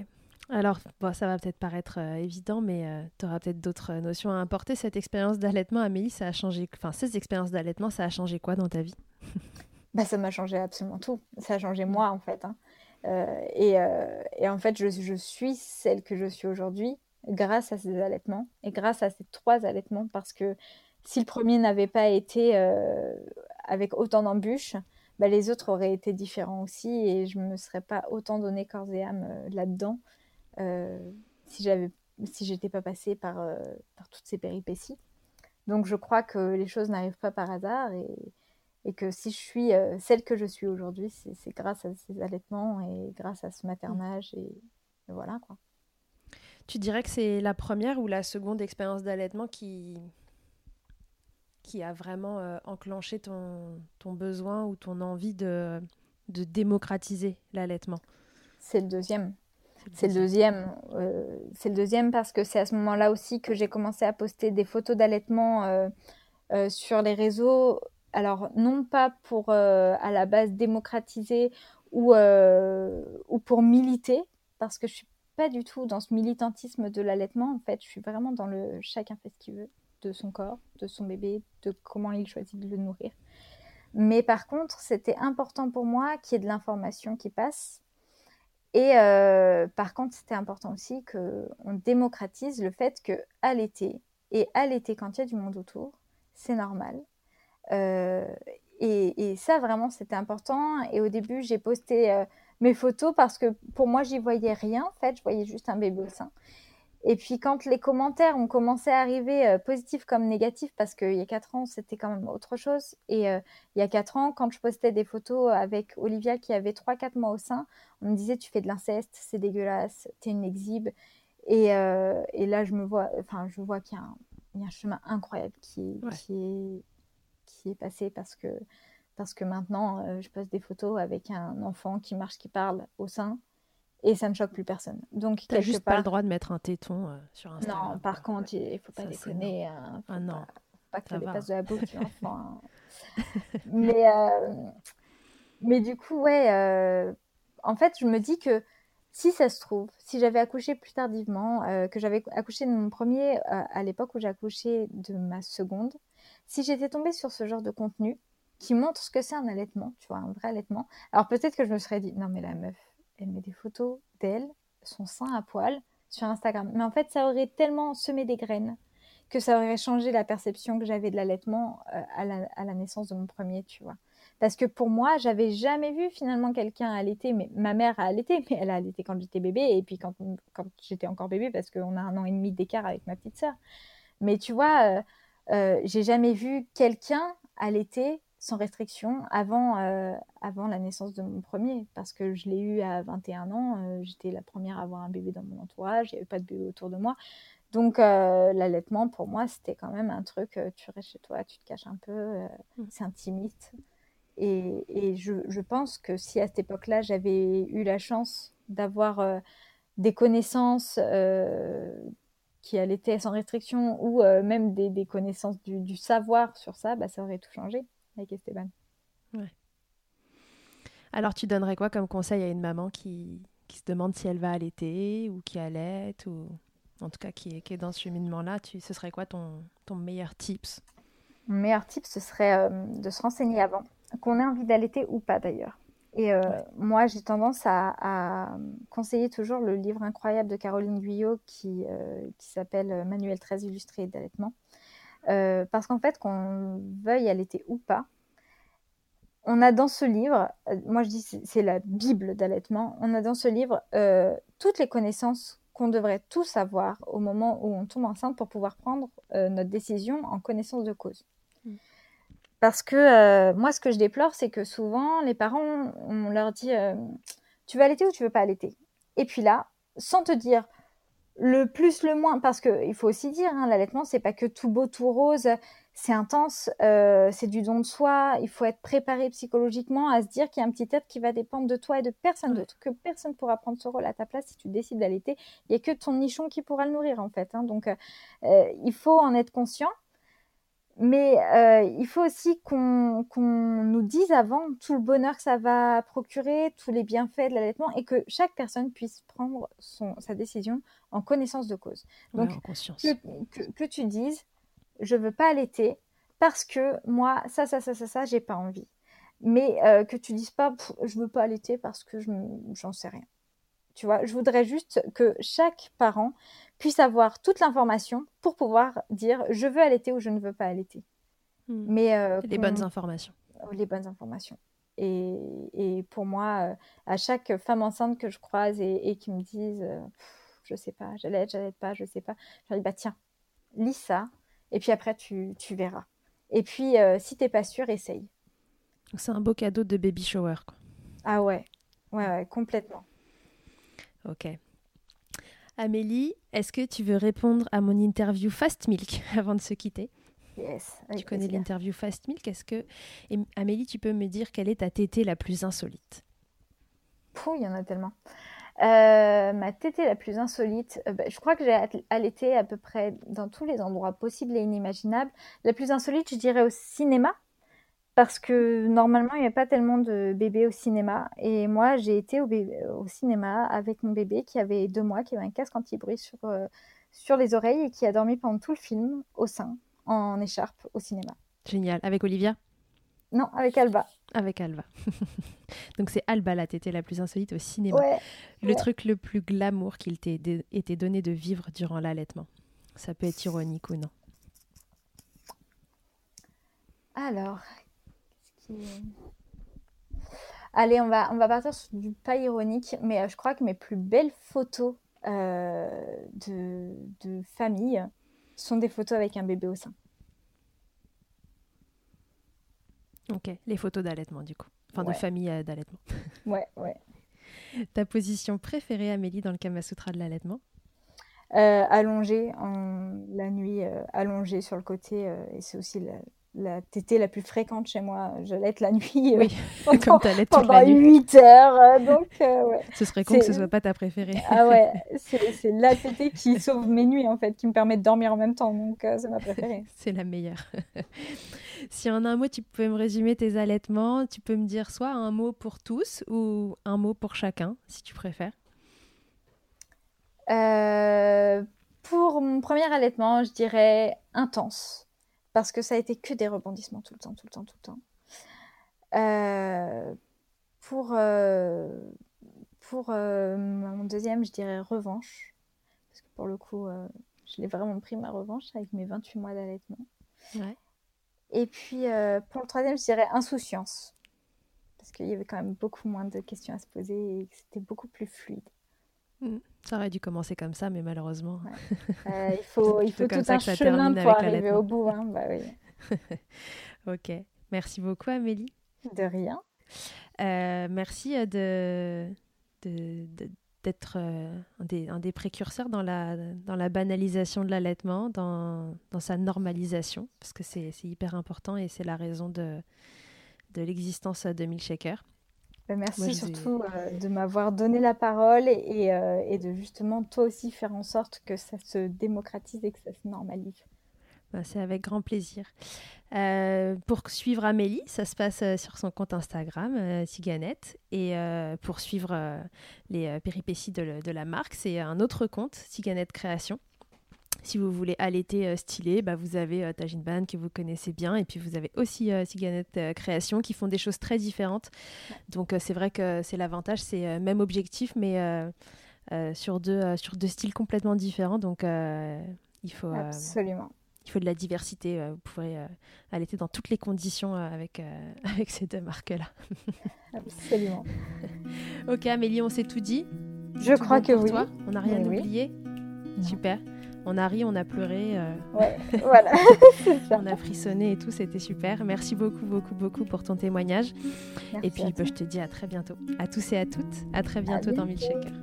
Alors, bon, ça va peut-être paraître euh, évident, mais euh, tu auras peut-être d'autres notions à apporter. Cette expérience d'allaitement, Amélie, ça a changé. Enfin, ces expériences d'allaitement, ça a changé quoi dans ta vie? Bah, Ça m'a changé absolument tout. Ça a changé moi, en fait. Hein. Euh, et, et, en fait, je, je, suis celle que je suis aujourd'hui grâce à ces allaitements et grâce à ces trois allaitements parce que si le premier n'avait pas été euh, avec autant d'embûches, bah, les autres auraient été différents aussi et je ne me serais pas autant donné corps et âme euh, là-dedans euh, si j'avais si j'étais pas passée par, par toutes ces péripéties. Donc je crois que les choses n'arrivent pas par hasard et, et que si je suis celle que je suis aujourd'hui, c'est grâce à ces allaitements et grâce à ce maternage et, voilà quoi. Tu dirais que c'est la première ou la seconde expérience d'allaitement qui, qui a vraiment euh, enclenché ton, ton, besoin ou ton envie de, de démocratiser l'allaitement? C'est le deuxième. C'est le deuxième. Euh, c'est le deuxième parce que c'est à ce moment-là aussi que j'ai commencé à poster des photos d'allaitement euh, sur les réseaux. Alors, non pas pour à la base démocratiser ou, ou pour militer, parce que je suis pas du tout dans ce militantisme de l'allaitement. En fait, je suis vraiment dans le chacun fait ce qu'il veut de son corps, de son bébé, de comment il choisit de le nourrir. Mais par contre, c'était important pour moi qu'il y ait de l'information qui passe. Et euh, par contre, c'était important aussi qu'on démocratise le fait que l'été et l'été quand il y a du monde autour, c'est normal. Euh, et, ça, vraiment, c'était important. Et au début, j'ai posté euh, mes photos parce que pour moi, j'y voyais rien. En fait, je voyais juste un bébé au sein. Et puis quand les commentaires ont commencé à arriver, euh, positifs comme négatifs, parce qu'il y a quatre ans, c'était quand même autre chose. Et euh, il y a quatre ans, quand je postais des photos avec Olivia qui avait 3-4 mois au sein, on me disait tu fais de l'inceste, c'est dégueulasse, t'es une exhibe. Et, euh, et, là, je me vois, enfin, je vois qu'il y, y, a un chemin incroyable qui, qui, est, qui est passé parce que, parce que maintenant, je poste des photos avec un enfant qui marche, qui parle au sein et ça ne choque plus personne. Donc n'as juste pas le droit de mettre un téton euh, sur Instagram. Non, par contre, il faut pas déconner. Hein, ah non. pas que ça, dépasse de la beauté hein. mais, mais du coup, ouais, en fait, je me dis que si ça se trouve, si j'avais accouché plus tardivement, que j'avais accouché de mon premier à l'époque où j'ai accouché de ma seconde, si j'étais tombée sur ce genre de contenu qui montre ce que c'est un allaitement, tu vois, un vrai allaitement, alors peut-être que je me serais dit, non mais la meuf, elle met des photos d'elle, son sein à poil, sur Instagram. Mais en fait, ça aurait tellement semé des graines que ça aurait changé la perception que j'avais de l'allaitement euh, à, la, naissance de mon premier, tu vois. Parce que pour moi, j'avais jamais vu finalement quelqu'un allaiter. Mais ma mère a allaité, mais elle a allaité quand j'étais bébé et puis quand, j'étais encore bébé parce qu'on a un an et demi d'écart avec ma petite sœur. Mais tu vois, euh, euh, j'ai jamais vu quelqu'un allaiter sans restriction avant, euh, avant la naissance de mon premier, parce que je l'ai eu à 21 ans, euh, j'étais la première à avoir un bébé dans mon entourage, il n'y avait pas de bébé autour de moi. Donc euh, l'allaitement, pour moi, c'était quand même un truc, tu restes chez toi, tu te caches un peu, mmh. c'est intimiste. Et, et je, je, pense que si à cette époque-là, j'avais eu la chance d'avoir des connaissances qui allaitaient sans restriction, ou même des, des connaissances du, du, savoir sur ça, bah, ça aurait tout changé avec Esteban. Ouais. Alors, tu donnerais quoi comme conseil à une maman qui, qui se demande si elle va allaiter ou qui allait ou en tout cas qui est, qui est dans ce cheminement-là? Tu, Ce serait quoi ton, ton meilleur tips? Mon meilleur tip, ce serait euh, de se renseigner avant, qu'on ait envie d'allaiter ou pas d'ailleurs. Et euh, moi, j'ai tendance à, conseiller toujours le livre incroyable de Caroline Guyot qui, euh, qui s'appelle Manuel très illustré d'allaitement. Euh, parce qu'en fait, qu'on veuille allaiter ou pas, on a dans ce livre, euh, moi je dis c'est la Bible d'allaitement, on a dans ce livre euh, toutes les connaissances qu'on devrait tous avoir au moment où on tombe enceinte pour pouvoir prendre notre décision en connaissance de cause. Mm. Parce que moi, ce que je déplore, c'est que souvent, les parents, on leur dit Tu veux allaiter ou tu veux pas allaiter? Et puis là, sans te dire le plus, le moins, parce qu'il faut aussi dire, hein, l'allaitement, c'est pas que tout beau, tout rose, c'est intense, euh, c'est du don de soi. Il faut être préparé psychologiquement à se dire qu'il y a un petit être qui va dépendre de toi et de personne d'autre, que personne pourra prendre ce rôle à ta place si tu décides d'allaiter. Il n'y a que ton nichon qui pourra le nourrir, en fait. Hein. donc, euh, il faut en être conscient. Mais euh, il faut aussi qu'on nous dise avant tout le bonheur que ça va procurer, tous les bienfaits de l'allaitement et que chaque personne puisse prendre son, sa décision en connaissance de cause. Donc, que, que, tu dises, je veux pas allaiter parce que moi, ça, ça, ça, ça, ça, j'ai pas envie. Mais euh, que tu dises pas, je veux pas allaiter parce que je j'en sais rien. Tu vois, je voudrais juste que chaque parent puisse avoir toute l'information pour pouvoir dire je veux allaiter ou je ne veux pas allaiter. Hmm. Mais euh, les bonnes informations. Les bonnes informations. Et, et pour moi, euh, à chaque femme enceinte que je croise et, qui me disent euh, je sais pas, j'allaite, j'allaite pas, je sais pas, je leur dis bah tiens, lis ça et puis après tu, tu verras. Et puis si t'es pas sûr, essaye. C'est un beau cadeau de baby shower. Quoi. Ah ouais, ouais, ouais complètement. Ok. Amélie, est-ce que tu veux répondre à mon interview Fast Milk avant de se quitter? Yes. Tu connais l'interview Fast Milk? Est-ce que Amélie, tu peux me dire quelle est ta tétée la plus insolite? Pouh, il y en a tellement. Euh, ma tétée la plus insolite, euh, bah, je crois que j'ai allaité à peu près dans tous les endroits possibles et inimaginables. La plus insolite, je dirais au cinéma, parce que normalement, il n'y a pas tellement de bébés au cinéma. Et moi, j'ai été au, au, cinéma avec mon bébé qui avait deux mois, qui avait un casque anti-bruit sur, euh, sur les oreilles et qui a dormi pendant tout le film au sein, en écharpe, au cinéma. Génial. Avec Olivia? Non, avec Alba. Avec Alba. Donc c'est Alba la tétée la plus insolite au cinéma. le truc le plus glamour qu'il t'ait été donné de vivre durant l'allaitement. Ça peut être ironique ou non. Alors, Allez, on va, on va partir sur du pas ironique, mais euh, je crois que mes plus belles photos euh, de, de, famille sont des photos avec un bébé au sein. Ok, les photos d'allaitement du coup. Enfin, de famille euh, d'allaitement. ouais, ouais. Ta position préférée, Amélie, dans le Kama Sutra de l'allaitement? Allongée, en, la nuit, allongée sur le côté. et c'est aussi la tétée la plus fréquente chez moi. J'allais être la nuit oui, pendant, comme pendant la nuit. 8 heures. euh, donc, euh, ouais. Ce serait con que ce soit pas ta préférée. Ah ouais, c'est c'est la tétée qui sauve mes nuits en fait, qui me permet de dormir en même temps. Donc, euh, c'est ma préférée. C'est la meilleure. si en un mot, tu pouvais me résumer tes allaitements, tu peux me dire soit un mot pour tous ou un mot pour chacun, si tu préfères. Euh, pour mon premier allaitement, je dirais intense. Parce que ça a été que des rebondissements tout le temps, tout le temps, tout le temps. Euh, pour euh, pour euh, mon deuxième, je dirais revanche. Parce que pour le coup, je l'ai vraiment pris ma revanche avec mes 28 mois d'allaitement. Ouais. Et puis pour le troisième, je dirais insouciance. Parce qu'il y avait quand même beaucoup moins de questions à se poser et que c'était beaucoup plus fluide. Ça aurait dû commencer comme ça, mais malheureusement. Euh, il faut, il faut tout un chemin pour arriver l'allaitement. au bout. Hein. Bah oui, Ok. Merci beaucoup, Amélie. de rien. Euh, merci euh, de, d'être euh, un, des, un des précurseurs dans la, dans la banalisation de l'allaitement, dans, dans sa normalisation, parce que c'est, c'est hyper important et c'est la raison de, de l'existence de Milkshaker. Bah, merci Moi, surtout euh, de m'avoir donné la parole et, et, euh, et de justement toi aussi faire en sorte que ça se démocratise et que ça se normalise. Ben, c'est avec grand plaisir. Euh, pour suivre Amélie, ça se passe sur son compte Instagram, Tiganette. Et pour suivre les péripéties de, le- de la marque, c'est un autre compte, Tiganette Création. Si vous voulez allaiter euh, stylé, bah, vous avez euh, Tajin Ban que vous connaissez bien. Et puis vous avez aussi euh, Tiganette euh, Création qui font des choses très différentes. Donc euh, c'est vrai que c'est l'avantage, c'est même objectif, mais sur, deux, sur deux styles complètement différents. Donc il faut... Absolument. il faut de la diversité. Vous pourrez allaiter dans toutes les conditions avec, avec ces deux marques-là. Absolument. Ok, Amélie, on s'est tout dit. Je Tout crois bon que oui. toi on n'a rien oublié. Super. On a ri, on a pleuré, euh, Ouais, voilà. On a frissonné et tout, c'était super. Merci beaucoup, beaucoup, beaucoup pour ton témoignage. Merci et puis, bah, je te dis à très bientôt. À tous et à toutes. À très bientôt dans. Milkshaker.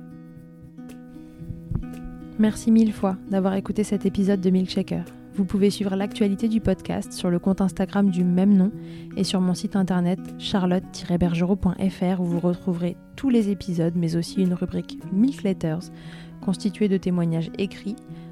Merci mille fois d'avoir écouté cet épisode de Milkshaker. Vous pouvez suivre l'actualité du podcast sur le compte Instagram du même nom et sur mon site internet charlotte-bergerot.fr où vous retrouverez tous les épisodes mais aussi une rubrique Milk Letters constituée de témoignages écrits,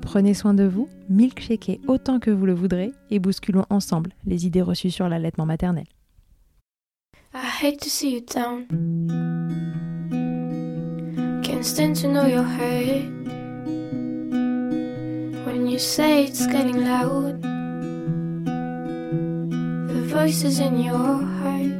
prenez soin de vous, milkshakez autant que vous le voudrez et bousculons ensemble les idées reçues sur l'allaitement maternel. I hate to see you down. Can't stand to know you're hurt. When you say it's getting loud, the voices in your heart.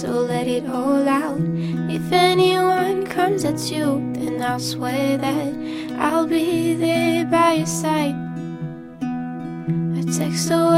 So let it all out. If anyone comes at you, then I'll swear that I'll be there by your side. A text away,